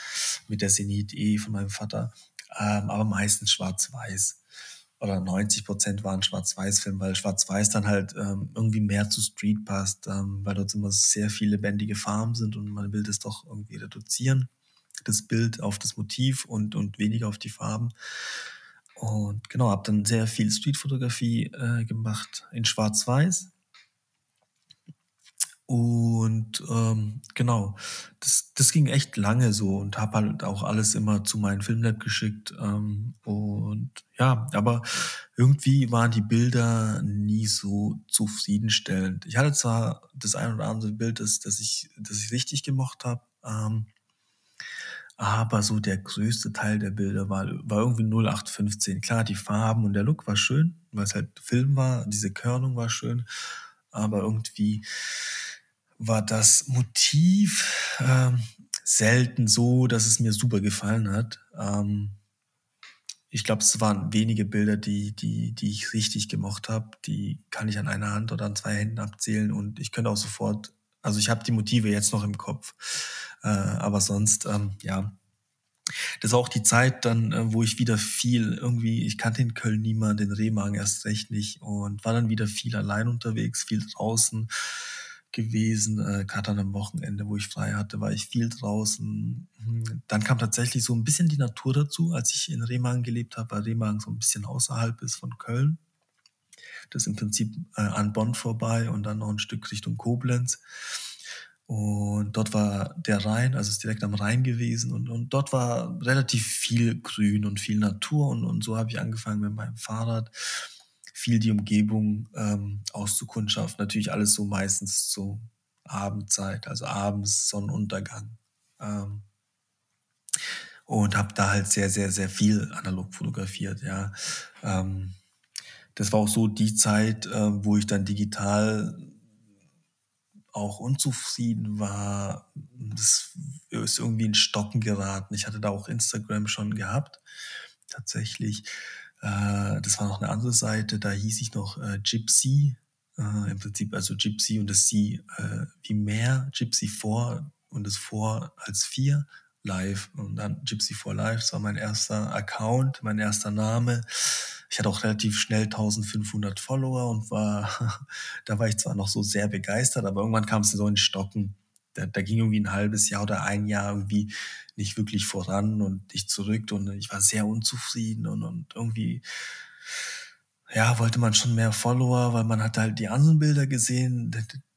mit der Zenit E von meinem Vater, ähm, aber meistens schwarz-weiß. Oder 90 Prozent waren Schwarz-Weiß-Film, weil Schwarz-Weiß dann halt ähm, irgendwie mehr zu Street passt, ähm, weil dort immer sehr viele lebendige Farben sind und man will das doch irgendwie reduzieren, das Bild auf das Motiv und, und weniger auf die Farben. Und genau, habe dann sehr viel Streetfotografie äh, gemacht in Schwarz-Weiß. Und ähm, genau, das, das ging echt lange so und habe halt auch alles immer zu meinem Filmlab geschickt. Ähm, und ja, aber irgendwie waren die Bilder nie so zufriedenstellend. Ich hatte zwar das ein oder andere Bild, das, das, ich, das ich richtig gemocht habe, ähm, aber so der größte Teil der Bilder war, war irgendwie 0815. Klar, die Farben und der Look war schön, weil es halt Film war, diese Körnung war schön, aber irgendwie war das Motiv ähm, selten so, dass es mir super gefallen hat. Ähm, ich glaube, es waren wenige Bilder, die, die, die ich richtig gemocht habe. Die kann ich an einer Hand oder an zwei Händen abzählen und ich könnte auch sofort, also ich habe die Motive jetzt noch im Kopf. Äh, aber sonst, ähm, ja. Das war auch die Zeit dann, äh, wo ich wieder viel irgendwie, ich kannte in Köln niemand, den Remagen erst recht nicht und war dann wieder viel allein unterwegs, viel draußen gewesen. Äh, Gerade an einem Wochenende, wo ich frei hatte, war ich viel draußen. Hm, dann kam tatsächlich so ein bisschen die Natur dazu, als ich in Remagen gelebt habe, weil Remagen so ein bisschen außerhalb ist von Köln. Das ist im Prinzip äh, an Bonn vorbei und dann noch ein Stück Richtung Koblenz. Und dort war der Rhein, also ist direkt am Rhein gewesen. Und, und dort war relativ viel Grün und viel Natur. Und, und so habe ich angefangen mit meinem Fahrrad viel die Umgebung ähm, auszukundschaften. Natürlich alles so meistens zur Abendzeit, also abends Sonnenuntergang. Ähm, und habe da halt sehr, sehr, sehr viel analog fotografiert, ja. Ähm, das war auch so die Zeit, äh, wo ich dann digital auch unzufrieden war. Das ist irgendwie in Stocken geraten. Ich hatte da auch Instagram schon gehabt, tatsächlich. Äh, das war noch eine andere Seite, da hieß ich noch äh, Gypsy. Äh, Im Prinzip also Gypsy und das Sie äh, wie mehr, Gypsy 4 und das 4 als 4 live. Und dann Gypsy 4 Live, das war mein erster Account, mein erster Name. Ich hatte auch relativ schnell 1500 Follower und war, da war ich zwar noch so sehr begeistert, aber irgendwann kam es so in Stocken. Da, da ging irgendwie ein halbes Jahr oder ein Jahr irgendwie nicht wirklich voran und ich zurück und ich war sehr unzufrieden und, und irgendwie ja, wollte man schon mehr Follower, weil man hat halt die anderen Bilder gesehen,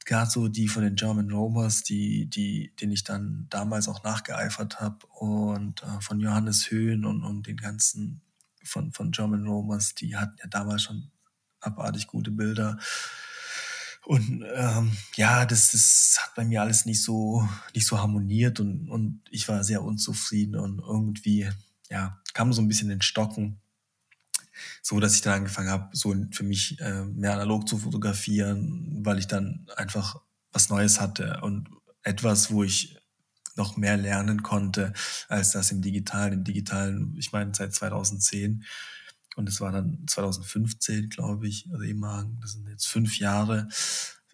gerade so die von den German Romers, die, die, den ich dann damals auch nachgeeifert habe und äh, von Johannes Höhn und, und den ganzen von, von German Romers, die hatten ja damals schon abartig gute Bilder. Und ähm, ja, das, das hat bei mir alles nicht so, nicht so harmoniert und, und ich war sehr unzufrieden und irgendwie, ja, kam so ein bisschen in Stocken so dass ich dann angefangen habe, so für mich äh, mehr analog zu fotografieren, weil ich dann einfach was Neues hatte und etwas, wo ich noch mehr lernen konnte als das im Digitalen. Im Digitalen, ich meine, seit 2010 und es war dann 2015, glaube ich, also immer, das sind jetzt fünf Jahre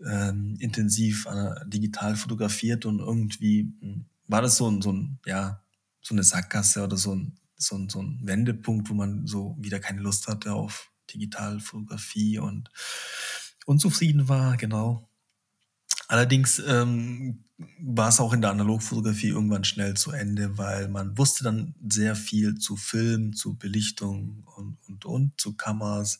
ähm, intensiv äh, digital fotografiert und irgendwie hm, war das so ein, so ein, ja, so eine Sackgasse oder so ein so, ein, so ein Wendepunkt, wo man so wieder keine Lust hatte auf Digitalfotografie und unzufrieden war, genau. Allerdings ähm, war es auch in der Analogfotografie irgendwann schnell zu Ende, weil man wusste dann sehr viel zu Film, zu Belichtung und, und, und, zu Kameras.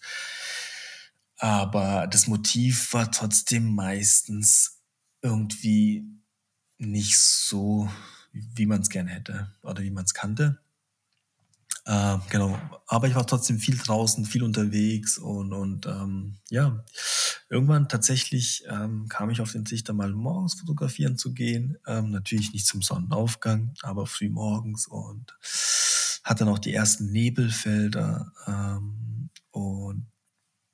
Aber das Motiv war trotzdem meistens irgendwie nicht so, wie man es gern hätte oder wie man es kannte. Äh, genau. Aber ich war trotzdem viel draußen, viel unterwegs und, und ähm, ja, irgendwann tatsächlich ähm, kam ich auf den Sicht, da mal morgens fotografieren zu gehen. Ähm, natürlich nicht zum Sonnenaufgang, aber früh morgens und hatte noch die ersten Nebelfelder ähm, und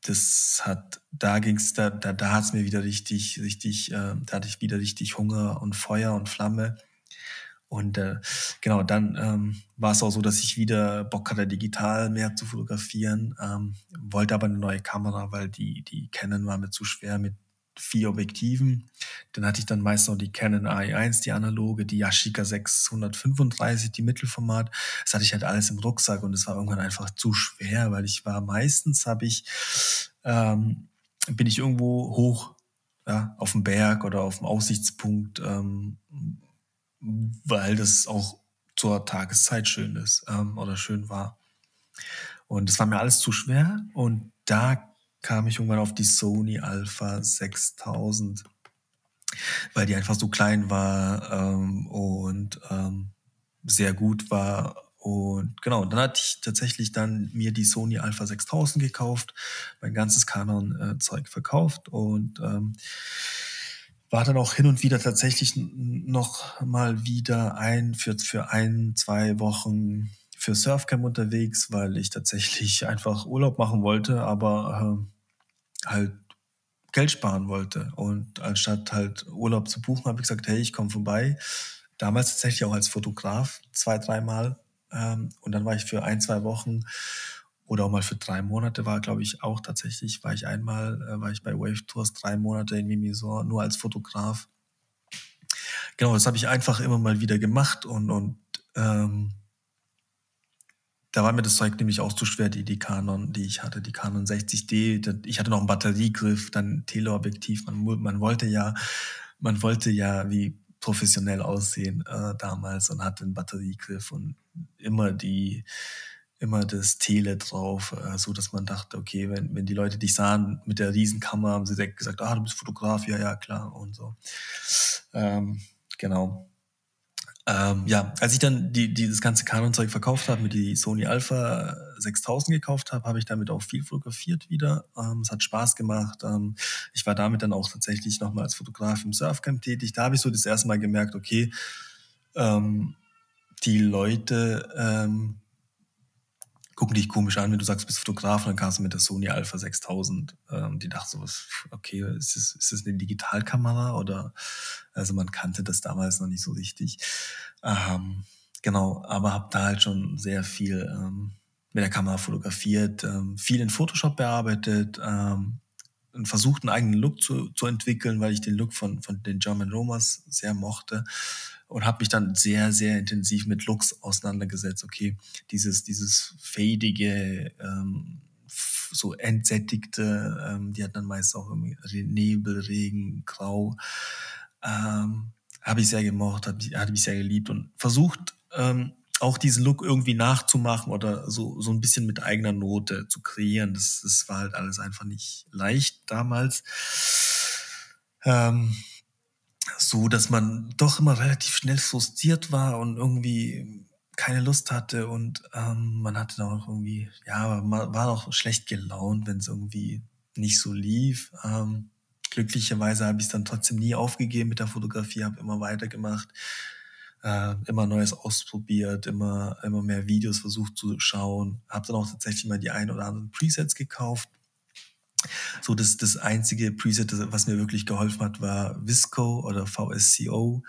das hat, da ging's, da, da, da hat's mir wieder richtig, richtig, äh, da hatte ich wieder richtig Hunger und Feuer und Flamme. Und äh, genau, dann ähm, war es auch so, dass ich wieder Bock hatte, digital mehr zu fotografieren, ähm, wollte aber eine neue Kamera, weil die, die Canon war mir zu schwer mit vier Objektiven. Dann hatte ich dann meist noch die Canon AI1, die analoge, die Yashica 635, die Mittelformat. Das hatte ich halt alles im Rucksack und es war irgendwann einfach zu schwer, weil ich war meistens habe ich ähm, bin ich irgendwo hoch ja, auf dem Berg oder auf dem Aussichtspunkt ähm, weil das auch zur Tageszeit schön ist ähm, oder schön war. Und es war mir alles zu schwer und da kam ich irgendwann auf die Sony Alpha 6000, weil die einfach so klein war ähm, und ähm, sehr gut war. Und genau, dann hatte ich tatsächlich dann mir die Sony Alpha 6000 gekauft, mein ganzes Canon-Zeug äh, verkauft und ähm, war dann auch hin und wieder tatsächlich noch mal wieder ein für, für ein, zwei Wochen für Surfcamp unterwegs, weil ich tatsächlich einfach Urlaub machen wollte, aber äh, halt Geld sparen wollte. Und anstatt halt Urlaub zu buchen, habe ich gesagt, hey, ich komme vorbei. Damals tatsächlich auch als Fotograf zwei, dreimal. Ähm, und dann war ich für ein, zwei Wochen oder auch mal für drei Monate war, glaube ich, auch tatsächlich, war ich einmal, äh, war ich bei Wave Tours drei Monate in Mimizor, nur als Fotograf. Genau, das habe ich einfach immer mal wieder gemacht und, und ähm, da war mir das Zeug nämlich auch zu schwer, die, die Canon, die ich hatte, die Canon 60D. Ich hatte noch einen Batteriegriff, dann Teleobjektiv. Man, man wollte ja, man wollte ja wie professionell aussehen äh, damals und hatte einen Batteriegriff und immer die immer das Tele drauf, äh, so dass man dachte, okay, wenn, wenn die Leute dich sahen mit der Riesenkamera, haben sie direkt gesagt, ah, du bist Fotograf, ja, ja, klar und so. Ähm, genau. Ähm, ja, als ich dann die, die das ganze Canon-Zeug verkauft habe, mit die Sony Alpha 6000 gekauft habe, habe ich damit auch viel fotografiert wieder. Ähm, es hat Spaß gemacht. Ähm, ich war damit dann auch tatsächlich nochmal als Fotograf im Surfcamp tätig. Da habe ich so das erste Mal gemerkt, okay, ähm, die Leute ähm, gucken dich komisch an, wenn du sagst, du bist Fotograf, dann kamst du mit der Sony Alpha 6000. Ähm, die dachten so, okay, ist das, ist das eine Digitalkamera oder, also man kannte das damals noch nicht so richtig. Ähm, genau, aber habe da halt schon sehr viel ähm, mit der Kamera fotografiert, ähm, viel in Photoshop bearbeitet, ähm, und versucht, einen eigenen Look zu, zu entwickeln, weil ich den Look von, von den German Romas sehr mochte und habe mich dann sehr, sehr intensiv mit Looks auseinandergesetzt. Okay, dieses, dieses fadige, ähm, so entsättigte, ähm, die hat dann meist auch Nebel, Regen, Grau, ähm, habe ich sehr gemocht, habe ich, hab ich sehr geliebt und versucht, ähm, auch diesen Look irgendwie nachzumachen oder so, so ein bisschen mit eigener Note zu kreieren. Das, das war halt alles einfach nicht leicht damals. Ähm, so, dass man doch immer relativ schnell frustriert war und irgendwie keine Lust hatte und ähm, man hatte auch irgendwie, ja, man war auch schlecht gelaunt, wenn es irgendwie nicht so lief. Ähm, glücklicherweise habe ich es dann trotzdem nie aufgegeben mit der Fotografie, habe immer weitergemacht, äh, immer Neues ausprobiert, immer, immer mehr Videos versucht zu schauen, habe dann auch tatsächlich mal die ein oder anderen Presets gekauft so, das, das einzige Preset, was mir wirklich geholfen hat, war Visco oder VSCO,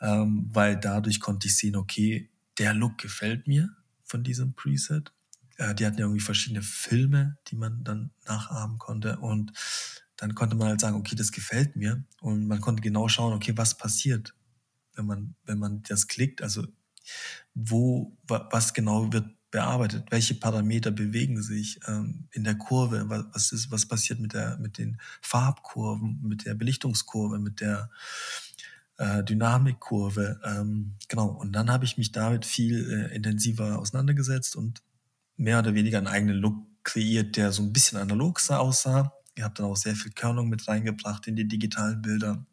ähm, weil dadurch konnte ich sehen, okay, der Look gefällt mir von diesem Preset. Äh, die hatten ja irgendwie verschiedene Filme, die man dann nachahmen konnte. Und dann konnte man halt sagen, okay, das gefällt mir. Und man konnte genau schauen, okay, was passiert, wenn man, wenn man das klickt, also wo, was genau wird bearbeitet? Welche Parameter bewegen sich ähm, in der Kurve? Was, ist, was passiert mit, der, mit den Farbkurven, mit der Belichtungskurve, mit der äh, Dynamikkurve? Ähm, genau. Und dann habe ich mich damit viel äh, intensiver auseinandergesetzt und mehr oder weniger einen eigenen Look kreiert, der so ein bisschen analog aussah. Ihr habt dann auch sehr viel Körnung mit reingebracht in die digitalen Bilder.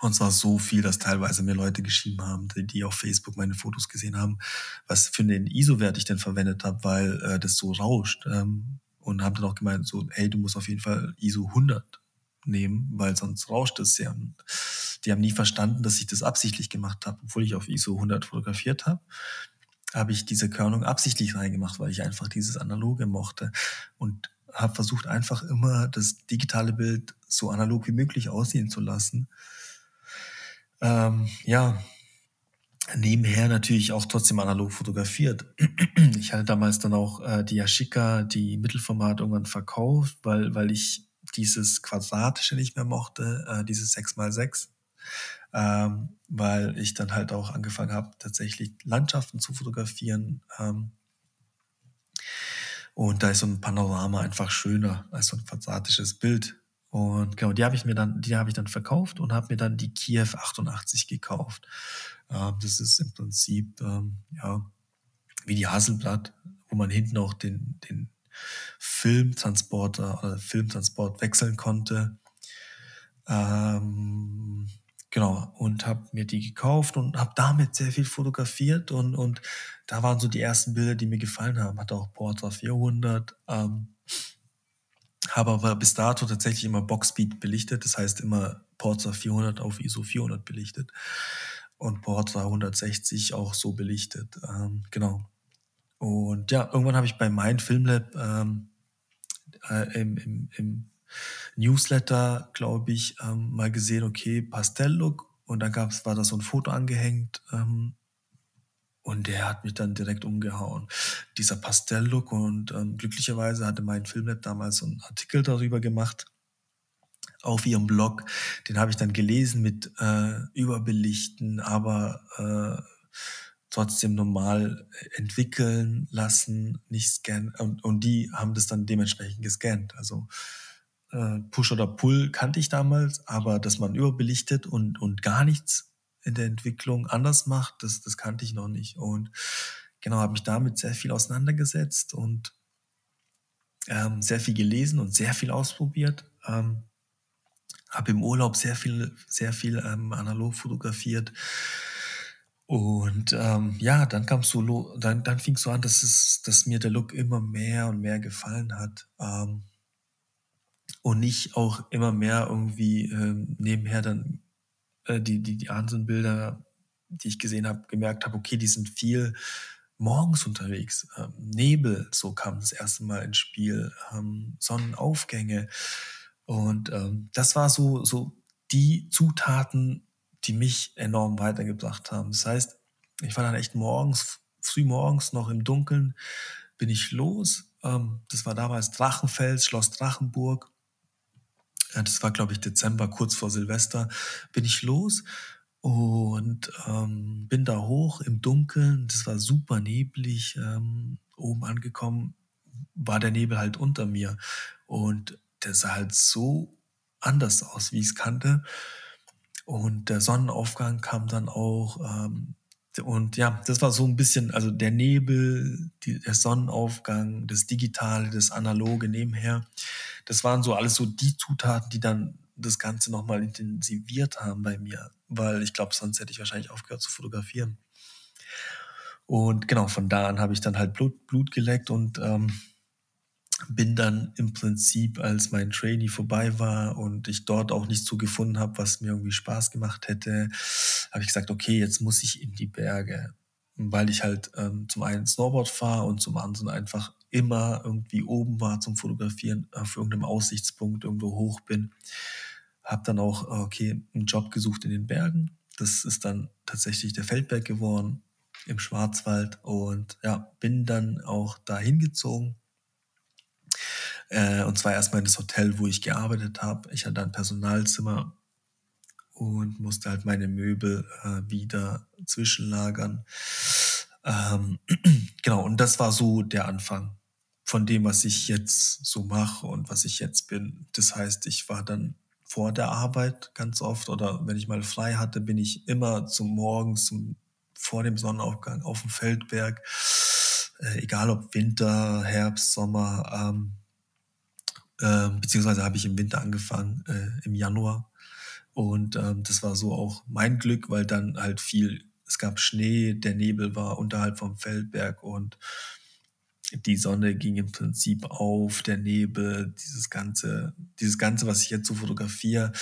Und zwar so viel, dass teilweise mir Leute geschrieben haben, die, die auf Facebook meine Fotos gesehen haben, was für einen ISO-Wert ich denn verwendet habe, weil äh, das so rauscht. Ähm, und haben dann auch gemeint, so, hey, du musst auf jeden Fall ISO 100 nehmen, weil sonst rauscht es ja. Die haben nie verstanden, dass ich das absichtlich gemacht habe, obwohl ich auf ISO 100 fotografiert habe habe ich diese Körnung absichtlich reingemacht, weil ich einfach dieses Analoge mochte und habe versucht einfach immer das digitale Bild so analog wie möglich aussehen zu lassen. Ähm, ja, nebenher natürlich auch trotzdem analog fotografiert. Ich hatte damals dann auch äh, die Yashica, die Mittelformat irgendwann verkauft, weil, weil ich dieses Quadratische nicht mehr mochte, äh, dieses 6x6. Ähm, weil ich dann halt auch angefangen habe, tatsächlich Landschaften zu fotografieren. Ähm, und da ist so ein Panorama einfach schöner als so ein quadratisches Bild. Und genau, die habe ich mir dann, die habe ich dann verkauft und habe mir dann die Kiew 88 gekauft. Ähm, das ist im Prinzip ähm, ja wie die Hasselblatt, wo man hinten auch den, den Filmtransporter oder Filmtransport wechseln konnte. Ähm, Genau, und habe mir die gekauft und habe damit sehr viel fotografiert und, und da waren so die ersten Bilder, die mir gefallen haben. Hatte auch Portra 400, ähm, habe aber bis dato tatsächlich immer Boxspeed belichtet, das heißt immer Portra 400 auf ISO 400 belichtet und Portra 160 auch so belichtet. Ähm, genau. Und ja, irgendwann habe ich bei Mein Filmlab ähm, äh, im, im, im Newsletter, glaube ich, ähm, mal gesehen, okay, Pastelllook. Und dann gab's, war da so ein Foto angehängt. Ähm, und der hat mich dann direkt umgehauen. Dieser Pastelllook. Und ähm, glücklicherweise hatte mein Filmlab damals so einen Artikel darüber gemacht auf ihrem Blog. Den habe ich dann gelesen mit äh, Überbelichten, aber äh, trotzdem normal entwickeln lassen, nicht scannen. Und, und die haben das dann dementsprechend gescannt. Also äh, Push oder Pull kannte ich damals, aber dass man überbelichtet und, und gar nichts in der Entwicklung anders macht, das, das kannte ich noch nicht. Und genau, habe mich damit sehr viel auseinandergesetzt und ähm, sehr viel gelesen und sehr viel ausprobiert. Ähm, habe im Urlaub sehr viel, sehr viel ähm, analog fotografiert. Und ähm, ja, dann kam so, dann, dann fing es so an, dass es, dass mir der Look immer mehr und mehr gefallen hat. Ähm, und nicht auch immer mehr irgendwie ähm, nebenher dann äh, die, die, die anderen Bilder, die ich gesehen habe, gemerkt habe, okay, die sind viel morgens unterwegs. Ähm, Nebel, so kam das erste Mal ins Spiel, ähm, Sonnenaufgänge. Und ähm, das war so, so die Zutaten, die mich enorm weitergebracht haben. Das heißt, ich war dann echt morgens, früh morgens noch im Dunkeln, bin ich los. Ähm, das war damals Drachenfels, Schloss Drachenburg das war, glaube ich, Dezember, kurz vor Silvester, bin ich los und ähm, bin da hoch im Dunkeln. Das war super neblig. Ähm, oben angekommen war der Nebel halt unter mir und der sah halt so anders aus, wie ich es kannte. Und der Sonnenaufgang kam dann auch ähm, und ja, das war so ein bisschen, also der Nebel, die, der Sonnenaufgang, das Digitale, das Analoge nebenher. Das waren so alles so die Zutaten, die dann das Ganze nochmal intensiviert haben bei mir, weil ich glaube, sonst hätte ich wahrscheinlich aufgehört zu fotografieren. Und genau, von da an habe ich dann halt Blut, Blut geleckt und ähm, bin dann im Prinzip, als mein Trainee vorbei war und ich dort auch nichts so gefunden habe, was mir irgendwie Spaß gemacht hätte, habe ich gesagt, okay, jetzt muss ich in die Berge, weil ich halt ähm, zum einen Snowboard fahre und zum anderen einfach immer irgendwie oben war zum Fotografieren, auf irgendeinem Aussichtspunkt irgendwo hoch bin. Habe dann auch, okay, einen Job gesucht in den Bergen. Das ist dann tatsächlich der Feldberg geworden im Schwarzwald und ja, bin dann auch dahin gezogen äh, und zwar erstmal in das Hotel, wo ich gearbeitet habe. Ich hatte ein Personalzimmer und musste halt meine Möbel äh, wieder zwischenlagern. Ähm, genau, und das war so der Anfang von dem, was ich jetzt so mache und was ich jetzt bin. Das heißt, ich war dann vor der Arbeit ganz oft oder wenn ich mal frei hatte, bin ich immer zum Morgens, zum, vor dem Sonnenaufgang auf dem Feldberg, äh, egal ob Winter, Herbst, Sommer, ähm, ähm, beziehungsweise habe ich im Winter angefangen, äh, im Januar. Und ähm, das war so auch mein Glück, weil dann halt viel, es gab Schnee, der Nebel war unterhalb vom Feldberg und die Sonne ging im Prinzip auf, der Nebel, dieses ganze, dieses ganze, was ich jetzt so fotografiere,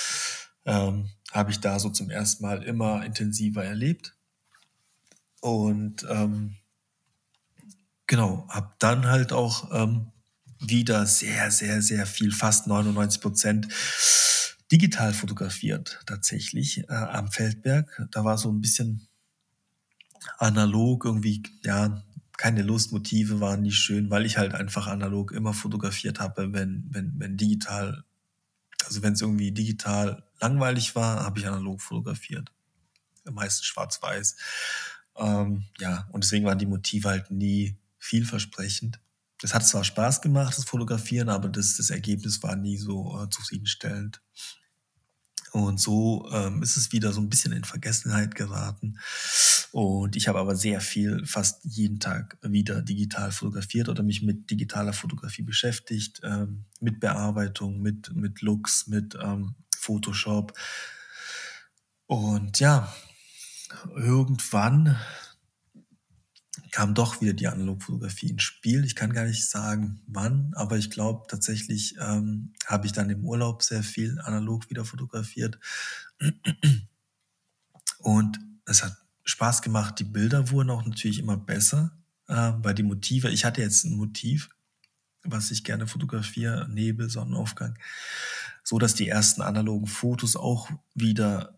ähm, habe ich da so zum ersten Mal immer intensiver erlebt. Und ähm, genau, habe dann halt auch ähm, wieder sehr, sehr, sehr viel, fast 99 Prozent digital fotografiert tatsächlich äh, am Feldberg. Da war so ein bisschen analog irgendwie, ja, keine Lustmotive waren nicht schön, weil ich halt einfach analog immer fotografiert habe, wenn, wenn, wenn digital, also wenn es irgendwie digital langweilig war, habe ich analog fotografiert. Meistens schwarz-weiß. Ähm, ja, und deswegen waren die Motive halt nie vielversprechend es hat zwar Spaß gemacht, das Fotografieren, aber das, das Ergebnis war nie so äh, zufriedenstellend. Und so ähm, ist es wieder so ein bisschen in Vergessenheit geraten. Und ich habe aber sehr viel, fast jeden Tag wieder digital fotografiert oder mich mit digitaler Fotografie beschäftigt, ähm, mit Bearbeitung, mit, mit Looks, mit ähm, Photoshop. Und ja, irgendwann kam doch wieder die Analogfotografie ins Spiel. Ich kann gar nicht sagen, wann, aber ich glaube tatsächlich ähm, habe ich dann im Urlaub sehr viel analog wieder fotografiert. Und es hat Spaß gemacht. Die Bilder wurden auch natürlich immer besser, äh, weil die Motive, ich hatte jetzt ein Motiv, was ich gerne fotografiere, Nebel, Sonnenaufgang, so dass die ersten analogen Fotos auch wieder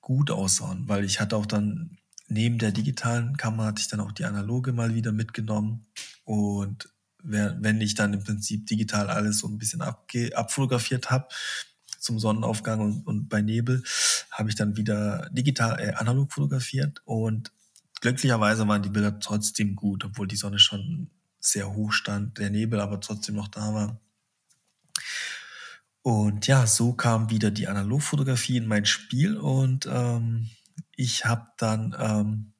gut aussahen, weil ich hatte auch dann neben der digitalen Kamera hatte ich dann auch die analoge mal wieder mitgenommen. Und wenn ich dann im Prinzip digital alles so ein bisschen abfotografiert habe zum Sonnenaufgang und, und bei Nebel, habe ich dann wieder digital, äh, analog fotografiert. Und glücklicherweise waren die Bilder trotzdem gut, obwohl die Sonne schon sehr hoch stand, der Nebel aber trotzdem noch da war. Und ja, so kam wieder die Analogfotografie in mein Spiel und ähm, ich habe dann ähm,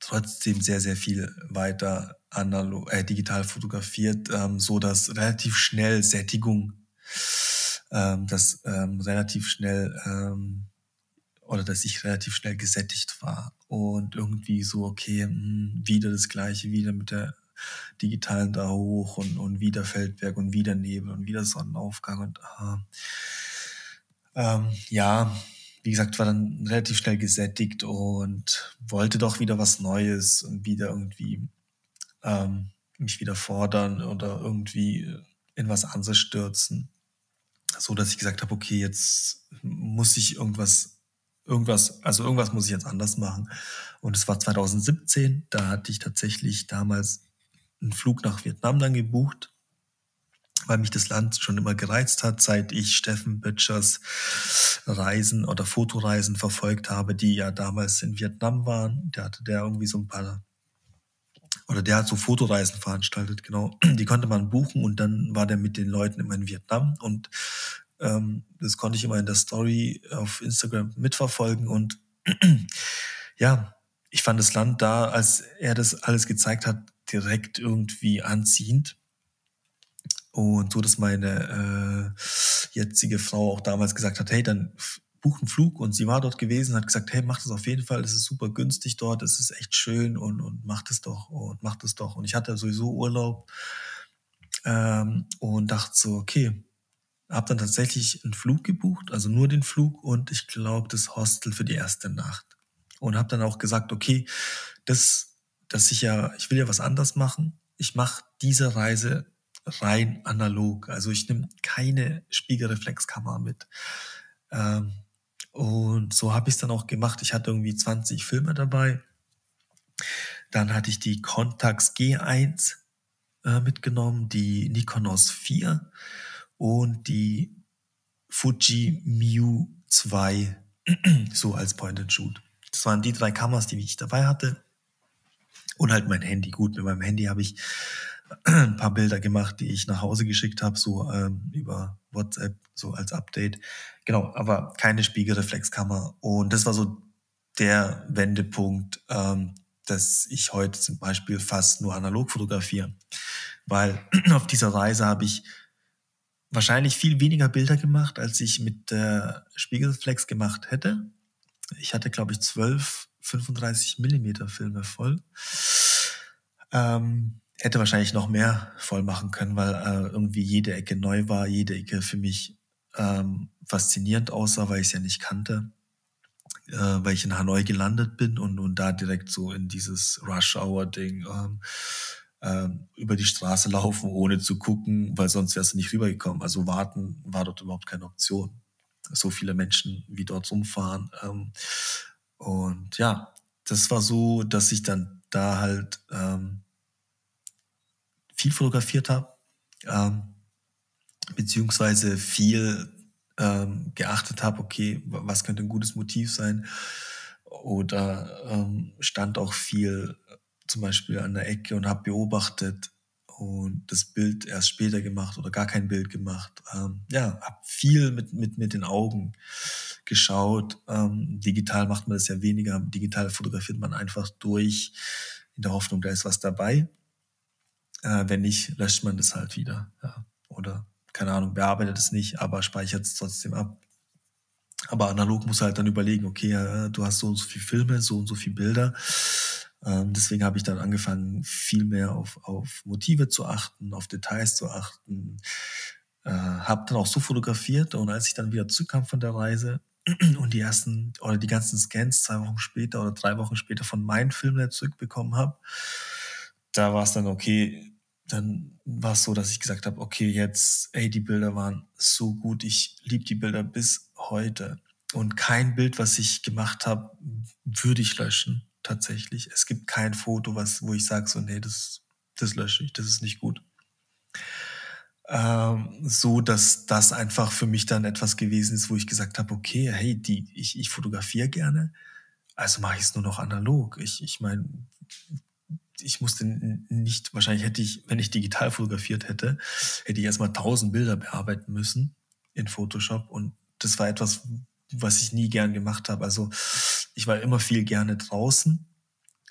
trotzdem sehr, sehr viel weiter analog, äh, digital fotografiert, ähm, so dass relativ schnell Sättigung, ähm, dass ähm, relativ schnell ähm, oder dass ich relativ schnell gesättigt war. Und irgendwie so, okay, mh, hm, wieder das Gleiche, wieder mit der digitalen da hoch und, und wieder Feldberg und wieder Nebel und wieder Sonnenaufgang und äh, ähm, ja, wie gesagt, war dann relativ schnell gesättigt und wollte doch wieder was Neues und wieder irgendwie ähm, mich wieder fordern oder irgendwie in was anderes stürzen. So dass ich gesagt habe, okay, jetzt muss ich irgendwas, irgendwas, also irgendwas muss ich jetzt anders machen. Und es war 2017, da hatte ich tatsächlich damals einen Flug nach Vietnam dann gebucht weil mich das Land schon immer gereizt hat, seit ich Steffen Böttchers Reisen oder Fotoreisen verfolgt habe, die ja damals in Vietnam waren. Der hatte der irgendwie so ein paar oder der hat so Fotoreisen veranstaltet, genau. Die konnte man buchen und dann war der mit den Leuten immer in Vietnam und ähm, das konnte ich immer in der Story auf Instagram mitverfolgen und ja, ich fand das Land da, als er das alles gezeigt hat, direkt irgendwie anziehend. Und so, dass meine äh, jetzige Frau auch damals gesagt hat, hey, dann buch einen Flug und sie war dort gewesen, hat gesagt, hey, mach das auf jeden Fall, es ist super günstig dort, es ist echt schön und, und mach das doch und mach das doch. Und ich hatte sowieso Urlaub ähm, und dachte so, okay, habe dann tatsächlich einen Flug gebucht, also nur den Flug und ich glaube das Hostel für die erste Nacht. Und habe dann auch gesagt, okay, das, dass ich ja, ich will ja was anders machen. Ich mache diese Reise rein analog. Also ich nehme keine Spiegelreflexkamera mit. Ähm, und so habe ich es dann auch gemacht. Ich hatte irgendwie 20 Filme dabei. Dann hatte ich die Contax G1 äh, mitgenommen, die Nikonos 4 und die Fuji Miu 2 so als Point and Shoot. Das waren die drei Kameras, die ich dabei hatte. Und halt mein Handy. Gut, mit meinem Handy habe ich ein paar Bilder gemacht, die ich nach Hause geschickt habe, so ähm, über WhatsApp, so als Update. Genau, aber keine Spiegelreflexkamera. Und das war so der Wendepunkt, ähm, dass ich heute zum Beispiel fast nur analog fotografiere. Weil auf dieser Reise habe ich wahrscheinlich viel weniger Bilder gemacht, als ich mit der Spiegelreflex gemacht hätte. Ich hatte, glaube ich, 12 35 Millimeter Filme voll. Ähm, hätte wahrscheinlich noch mehr voll machen können, weil äh, irgendwie jede Ecke neu war, jede Ecke für mich ähm, faszinierend aussah, weil ich es ja nicht kannte, äh, weil ich in Hanoi gelandet bin und, und da direkt so in dieses Rush-Hour-Ding ähm, ähm, über die Straße laufen, ohne zu gucken, weil sonst wärst du nicht rübergekommen. Also warten war dort überhaupt keine Option. So viele Menschen wie dort rumfahren. Ähm, und ja, das war so, dass ich dann da halt ähm, viel fotografiert habe, ähm, beziehungsweise viel ähm, geachtet habe, okay, was könnte ein gutes Motiv sein? Oder ähm, stand auch viel zum Beispiel an der Ecke und habe beobachtet und das Bild erst später gemacht oder gar kein Bild gemacht. Ähm, ja, habe viel mit, mit, mit den Augen geschaut. Ähm, digital macht man das ja weniger. Digital fotografiert man einfach durch in der Hoffnung, da ist was dabei. Äh, wenn nicht, löscht man das halt wieder. Ja. Oder, keine Ahnung, bearbeitet es nicht, aber speichert es trotzdem ab. Aber analog muss halt dann überlegen, okay, äh, du hast so und so viele Filme, so und so viele Bilder. Ähm, deswegen habe ich dann angefangen, viel mehr auf, auf Motive zu achten, auf Details zu achten. Äh, habe dann auch so fotografiert und als ich dann wieder zurückkam von der Reise und die ersten oder die ganzen Scans zwei Wochen später oder drei Wochen später von meinem Filmnet zurückbekommen habe, da war es dann okay, dann war es so, dass ich gesagt habe, okay, jetzt, ey, die Bilder waren so gut, ich liebe die Bilder bis heute. Und kein Bild, was ich gemacht habe, würde ich löschen, tatsächlich. Es gibt kein Foto, was, wo ich sage, so, nee, das, das lösche ich, das ist nicht gut. Ähm, so, dass das einfach für mich dann etwas gewesen ist, wo ich gesagt habe, okay, hey, die, ich, ich fotografiere gerne, also mache ich es nur noch analog. Ich, ich meine, ich musste nicht, wahrscheinlich hätte ich, wenn ich digital fotografiert hätte, hätte ich erstmal tausend Bilder bearbeiten müssen in Photoshop und das war etwas, was ich nie gern gemacht habe. Also ich war immer viel gerne draußen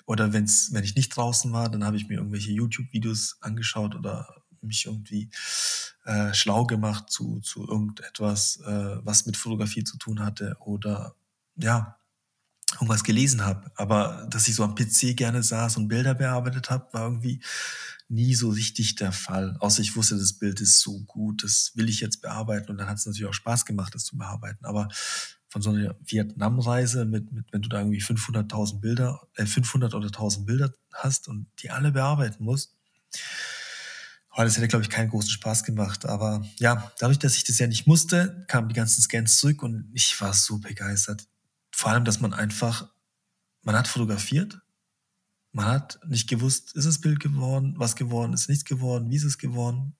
oder wenn's, wenn ich nicht draußen war, dann habe ich mir irgendwelche YouTube-Videos angeschaut oder mich irgendwie äh, schlau gemacht zu, zu irgendetwas, äh, was mit Fotografie zu tun hatte oder ja, irgendwas gelesen habe. Aber dass ich so am PC gerne saß und Bilder bearbeitet habe, war irgendwie nie so richtig der Fall. Außer ich wusste, das Bild ist so gut, das will ich jetzt bearbeiten. Und dann hat es natürlich auch Spaß gemacht, das zu bearbeiten. Aber von so einer Vietnam-Reise mit, mit, wenn du da irgendwie 500.000 Bilder, äh, 500 oder 1000 Bilder hast und die alle bearbeiten musst, oh, das hätte, glaube ich, keinen großen Spaß gemacht. Aber ja, dadurch, dass ich das ja nicht musste, kamen die ganzen Scans zurück und ich war so begeistert vor allem, dass man einfach, man hat fotografiert, man hat nicht gewusst, ist es Bild geworden, was geworden, ist nichts geworden, wie ist es geworden.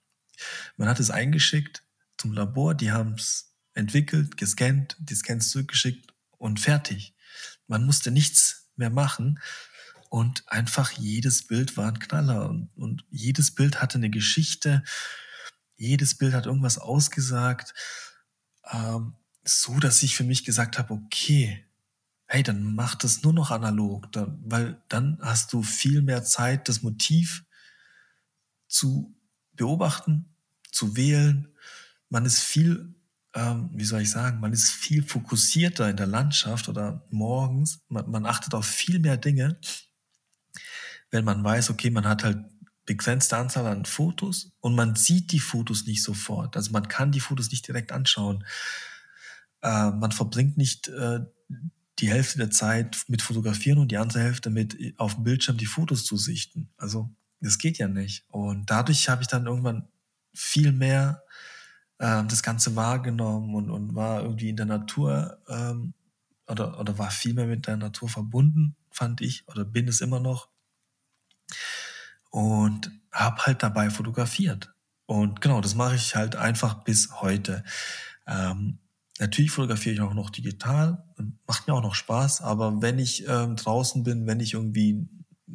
Man hat es eingeschickt zum Labor, die haben es entwickelt, gescannt, die Scans zurückgeschickt und fertig. Man musste nichts mehr machen und einfach jedes Bild war ein Knaller und, und jedes Bild hatte eine Geschichte, jedes Bild hat irgendwas ausgesagt, ähm, so dass ich für mich gesagt habe, okay, hey, dann mach das nur noch analog, dann, weil dann hast du viel mehr Zeit, das Motiv zu beobachten, zu wählen. Man ist viel, ähm, wie soll ich sagen, man ist viel fokussierter in der Landschaft oder morgens. Man, man achtet auf viel mehr Dinge, wenn man weiß, okay, man hat halt begrenzte Anzahl an Fotos und man sieht die Fotos nicht sofort. Also man kann die Fotos nicht direkt anschauen. Äh, man verbringt nicht äh, die Hälfte der Zeit mit Fotografieren und die andere Hälfte mit äh, auf dem Bildschirm die Fotos zu sichten. Also das geht ja nicht. Und dadurch habe ich dann irgendwann viel mehr äh, das Ganze wahrgenommen und, und war irgendwie in der Natur ähm, oder, oder war viel mehr mit der Natur verbunden, fand ich, oder bin es immer noch. Und habe halt dabei fotografiert. Und genau, das mache ich halt einfach bis heute. Ähm, Natürlich fotografiere ich auch noch digital, macht mir auch noch Spaß, aber wenn ich ähm, draußen bin, wenn ich irgendwie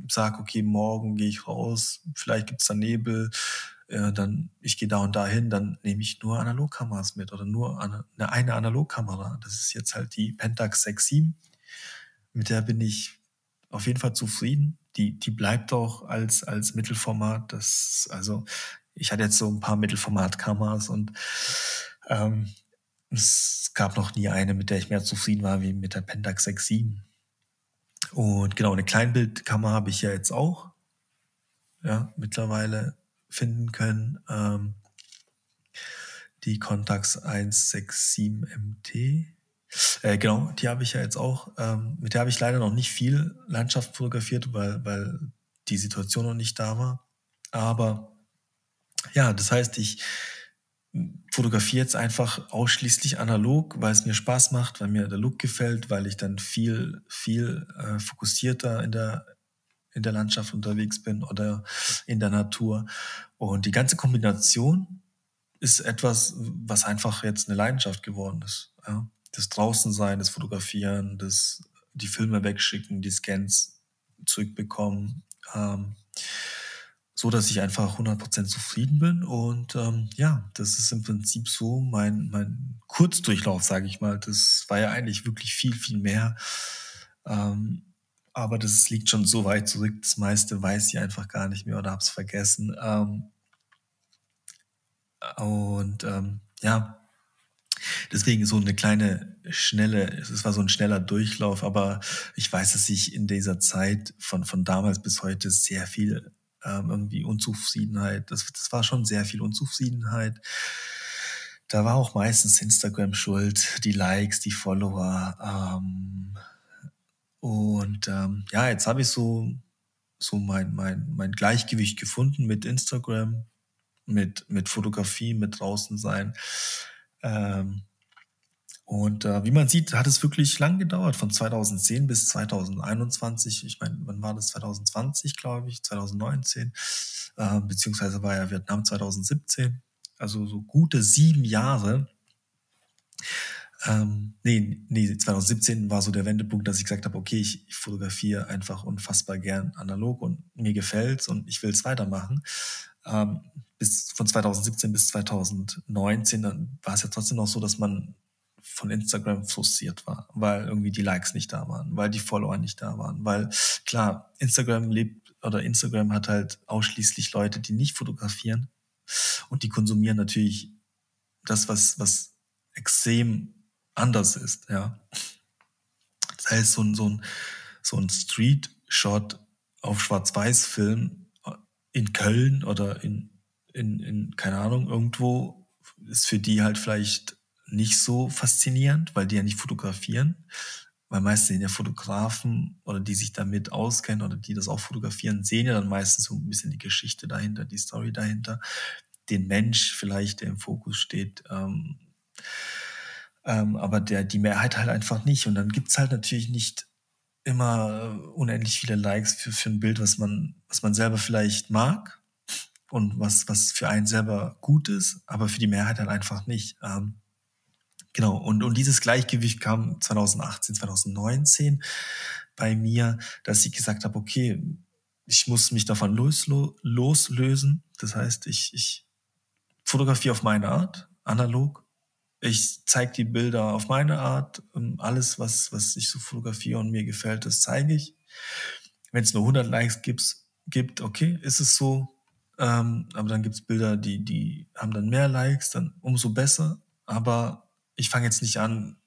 sage, okay, morgen gehe ich raus, vielleicht gibt's da Nebel, äh, dann ich gehe da und da hin, dann nehme ich nur Analogkameras mit oder nur eine, eine Analogkamera. Das ist jetzt halt die Pentax 6.7. Mit der bin ich auf jeden Fall zufrieden. Die, die bleibt auch als, als Mittelformat. Das, also, ich hatte jetzt so ein paar Mittelformatkameras und ähm, es gab noch nie eine, mit der ich mehr zufrieden war wie mit der Pentax 6.7. Und genau, eine Kleinbildkamera habe ich ja jetzt auch ja, mittlerweile finden können. Ähm, die Contax 167MT. Äh, genau, die habe ich ja jetzt auch. Ähm, mit der habe ich leider noch nicht viel Landschaft fotografiert, weil, weil die Situation noch nicht da war. Aber ja, das heißt, ich fotografiere jetzt einfach ausschließlich analog, weil es mir Spaß macht, weil mir der Look gefällt, weil ich dann viel, viel äh, fokussierter in der, in der Landschaft unterwegs bin oder in der Natur. Und die ganze Kombination ist etwas, was einfach jetzt eine Leidenschaft geworden ist. Ja? Das Draußensein, das Fotografieren, das, die Filme wegschicken, die Scans zurückbekommen. Ähm, so dass ich einfach 100% zufrieden bin. Und ähm, ja, das ist im Prinzip so mein, mein Kurzdurchlauf, sage ich mal. Das war ja eigentlich wirklich viel, viel mehr. Ähm, aber das liegt schon so weit zurück. Das meiste weiß ich einfach gar nicht mehr oder habe es vergessen. Ähm, und ähm, ja, deswegen so eine kleine, schnelle, es war so ein schneller Durchlauf, aber ich weiß, dass ich in dieser Zeit von, von damals bis heute sehr viel ähm, irgendwie Unzufriedenheit. Das, das war schon sehr viel Unzufriedenheit. Da war auch meistens Instagram schuld, die Likes, die Follower. Ähm, und ähm, ja, jetzt habe ich so, so mein, mein, mein Gleichgewicht gefunden mit Instagram, mit, mit Fotografie, mit draußen sein. Ähm, und äh, wie man sieht, hat es wirklich lang gedauert, von 2010 bis 2021. Ich meine, wann war das? 2020, glaube ich, 2019, äh, beziehungsweise war ja Vietnam 2017. Also so gute sieben Jahre. Ähm, nee, nee, 2017 war so der Wendepunkt, dass ich gesagt habe, okay, ich, ich fotografiere einfach unfassbar gern analog und mir gefällt's und ich will es weitermachen. Ähm, bis von 2017 bis 2019, dann war es ja trotzdem noch so, dass man von Instagram frustriert war, weil irgendwie die Likes nicht da waren, weil die Follower nicht da waren, weil klar, Instagram lebt oder Instagram hat halt ausschließlich Leute, die nicht fotografieren und die konsumieren natürlich das, was, was extrem anders ist, ja. Das heißt, so ein, so ein, so ein Street-Shot auf Schwarz-Weiß-Film in Köln oder in, in, in, keine Ahnung, irgendwo ist für die halt vielleicht nicht so faszinierend, weil die ja nicht fotografieren. Weil meistens sehen ja Fotografen oder die sich damit auskennen oder die das auch fotografieren, sehen ja dann meistens so ein bisschen die Geschichte dahinter, die Story dahinter, den Mensch vielleicht, der im Fokus steht. Ähm, ähm, aber der, die Mehrheit halt einfach nicht. Und dann gibt's halt natürlich nicht immer unendlich viele Likes für, für ein Bild, was man, was man selber vielleicht mag und was, was für einen selber gut ist, aber für die Mehrheit halt einfach nicht. Ähm, Genau, und, und dieses Gleichgewicht kam 2018, 2019 bei mir, dass ich gesagt habe, okay, ich muss mich davon loslo loslösen. Das heißt, ich, ich fotografiere auf meine Art, analog. ich zeige die Bilder auf meine Art. Alles, was, was ich so fotografiere und mir gefällt, das zeige ich. Wenn es nur 100 Likes gibt, gibt, okay, ist es so. Ähm, aber dann gibt es Bilder, die, die haben dann mehr Likes, dann umso besser. Aber ich fange jetzt nicht an,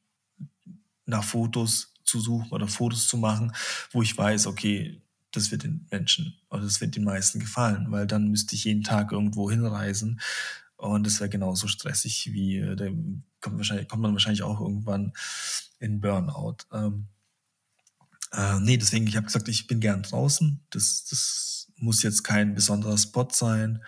nach Fotos zu suchen oder Fotos zu machen, wo ich weiß, okay, das wird den Menschen oder das wird den meisten gefallen, weil dann müsste ich jeden Tag irgendwo hinreisen und das wäre genauso stressig wie, äh, da kommt, wahrscheinlich, kommt man wahrscheinlich auch irgendwann in Burnout. Ähm, äh, nee, deswegen, ich habe gesagt, ich bin gern draußen. Das, das muss jetzt kein besonderer Spot sein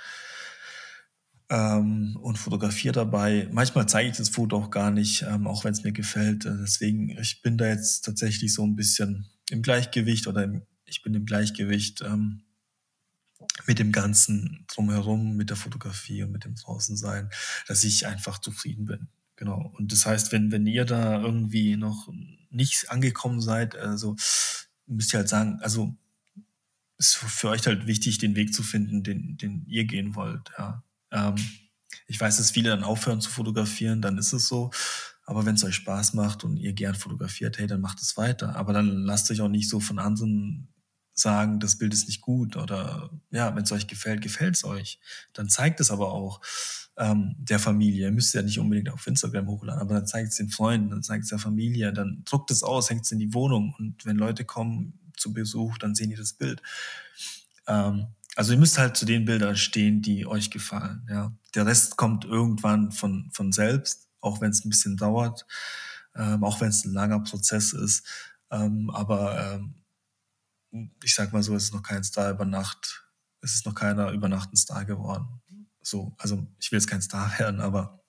ähm, und fotografiere dabei. Manchmal zeige ich das Foto auch gar nicht, ähm, auch wenn es mir gefällt. Äh, deswegen, ich bin da jetzt tatsächlich so ein bisschen im Gleichgewicht oder im, ich bin im Gleichgewicht ähm, mit dem Ganzen drumherum, mit der Fotografie und mit dem Draußensein, dass ich einfach zufrieden bin. Genau. Und das heißt, wenn, wenn ihr da irgendwie noch nicht angekommen seid, also müsst ihr halt sagen, also ist für euch halt wichtig, den Weg zu finden, den, den ihr gehen wollt. Ja. Ähm, ich weiß, dass viele dann aufhören zu fotografieren, dann ist es so. Aber wenn es euch Spaß macht und ihr gern fotografiert, hey, dann macht es weiter. Aber dann lasst euch auch nicht so von anderen sagen, das Bild ist nicht gut oder ja, wenn es euch gefällt, gefällt es euch. Dann zeigt es aber auch ähm, der Familie. Ihr müsst ja nicht unbedingt auf Instagram hochladen, aber dann zeigt es den Freunden, dann zeigt es der Familie, dann druckt es aus, hängt es in die Wohnung und wenn Leute kommen zu Besuch, dann sehen die das Bild. Ähm, also ihr müsst halt zu den Bildern stehen, die euch gefallen. Ja. Der Rest kommt irgendwann von, von selbst, auch wenn es ein bisschen dauert, ähm, auch wenn es ein langer Prozess ist. Ähm, aber ähm, ich sag mal so, es ist noch kein Star über Nacht, es ist noch keiner über Nacht ein Star geworden. So, also ich will jetzt kein Star werden, aber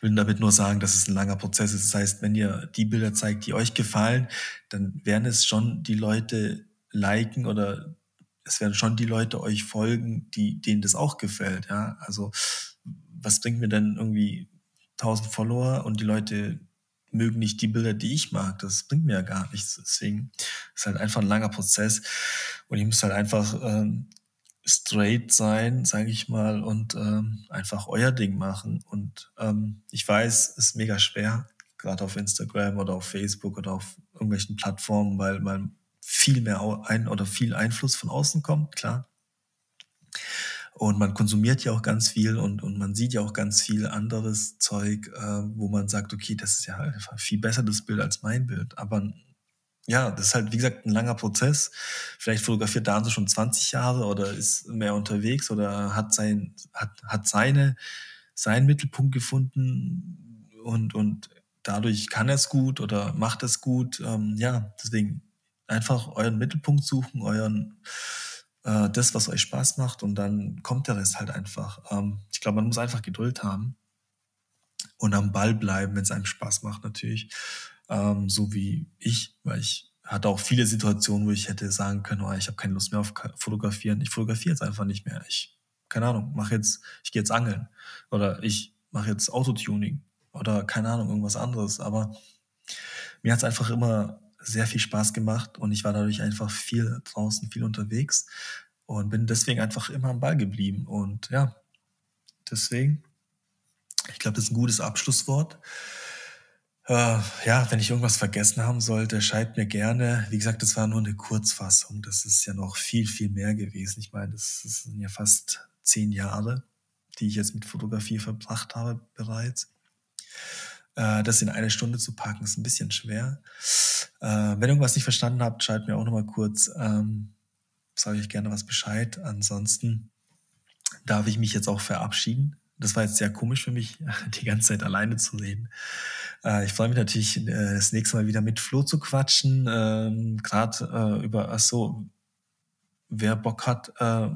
will damit nur sagen, dass es ein langer Prozess ist. Das heißt, wenn ihr die Bilder zeigt, die euch gefallen, dann werden es schon die Leute liken oder es werden schon die Leute euch folgen, die, denen das auch gefällt. Ja, also was bringt mir denn irgendwie 1000 Follower und die Leute mögen nicht die Bilder, die ich mag. Das bringt mir ja gar nichts. Deswegen ist halt einfach ein langer Prozess und ich muss halt einfach ähm, straight sein, sage ich mal, und ähm, einfach euer Ding machen. Und ähm, ich weiß, es ist mega schwer, gerade auf Instagram oder auf Facebook oder auf irgendwelchen Plattformen, weil, weil viel mehr ein oder viel Einfluss von außen kommt, klar. Und man konsumiert ja auch ganz viel und, und man sieht ja auch ganz viel anderes Zeug, äh, wo man sagt, okay, das ist ja einfach viel besser das Bild als mein Bild. Aber ja, das ist halt, wie gesagt, ein langer Prozess. Vielleicht fotografiert Danzo schon 20 Jahre oder ist mehr unterwegs oder hat sein, hat, hat seine, seinen Mittelpunkt gefunden und, und dadurch kann er es gut oder macht es gut. Ähm, ja, deswegen einfach euren Mittelpunkt suchen, euren äh, das, was euch Spaß macht und dann kommt der Rest halt einfach. Ähm, ich glaube, man muss einfach Geduld haben und am Ball bleiben, wenn es einem Spaß macht natürlich. Ähm, so wie ich, weil ich hatte auch viele Situationen, wo ich hätte sagen können, oh, ich habe keine Lust mehr auf Fotografieren. Ich fotografiere jetzt einfach nicht mehr. Ich, keine Ahnung, mache jetzt, ich gehe jetzt angeln oder ich mache jetzt Autotuning oder keine Ahnung, irgendwas anderes. Aber mir hat es einfach immer sehr viel Spaß gemacht und ich war dadurch einfach viel draußen, viel unterwegs und bin deswegen einfach immer am Ball geblieben. Und ja, deswegen, ich glaube, das ist ein gutes Abschlusswort. Äh, ja, wenn ich irgendwas vergessen haben sollte, schreibt mir gerne. Wie gesagt, das war nur eine Kurzfassung. Das ist ja noch viel, viel mehr gewesen. Ich meine, das, sind ja fast zehn Jahre, die ich jetzt mit Fotografie verbracht habe bereits. Äh, das in eine Stunde zu packen, ist ein bisschen schwer. Äh, wenn irgendwas nicht verstanden habt, schreibt mir auch nochmal kurz. Ähm, sage ich gerne was Bescheid. Ansonsten darf ich mich jetzt auch verabschieden. Das war jetzt sehr komisch für mich, die ganze Zeit alleine zu reden. Äh, ich freue mich natürlich, äh, das nächste Mal wieder mit Flo zu quatschen. Ähm, Gerade äh, über, ach so, wer Bock hat, äh,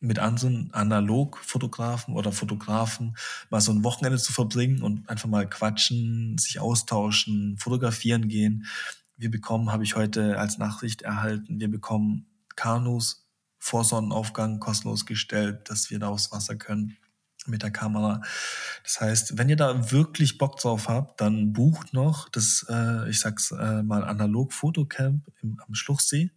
mit anderen Analogfotografen oder Fotografen mal so ein Wochenende zu verbringen und einfach mal quatschen, sich austauschen, fotografieren gehen. Wir bekommen, habe ich heute als Nachricht erhalten, wir bekommen Kanus vor Sonnenaufgang kostenlos gestellt, dass wir da aufs Wasser können mit der Kamera. Das heißt, wenn ihr da wirklich Bock drauf habt, dann bucht noch das, äh, ich sag's äh, mal, analog Fotocamp am Schluchsee.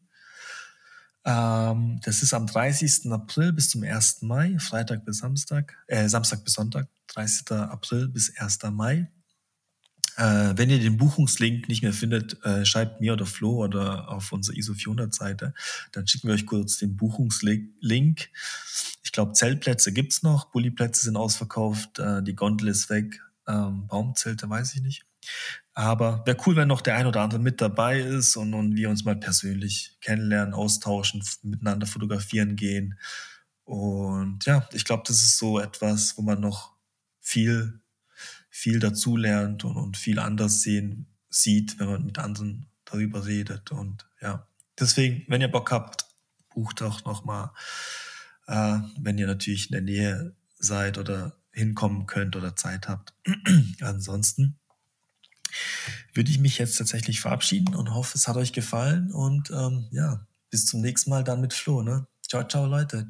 Ähm, das ist am 30. April bis zum 1. Mai, Freitag bis Samstag, äh, Samstag bis Sonntag. 30. April bis 1. Mai. Äh, wenn ihr den Buchungslink nicht mehr findet, äh, schreibt mir oder Flo oder auf unsere ISO 400 Seite. Dann schicken wir euch kurz den Buchungslink. Ich glaube, Zeltplätze gibt's noch, Bulliplätze sind ausverkauft, äh, die Gondel ist weg, ähm, Baumzelte weiß ich nicht. Aber wäre cool, wenn noch der ein oder andere mit dabei ist und, und wir uns mal persönlich kennenlernen, austauschen, miteinander fotografieren gehen. Und ja, ich glaube, das ist so etwas, wo man noch viel, viel dazulernt und, und viel anders sehen sieht, wenn man mit anderen darüber redet. Und ja, deswegen, wenn ihr Bock habt, bucht auch noch mal, äh, wenn ihr natürlich in der Nähe seid oder hinkommen könnt oder Zeit habt. Ansonsten würde ich mich jetzt tatsächlich verabschieden und hoffe, es hat euch gefallen. Und ähm, ja, bis zum nächsten Mal dann mit Flo. Ne? Ciao, ciao, Leute.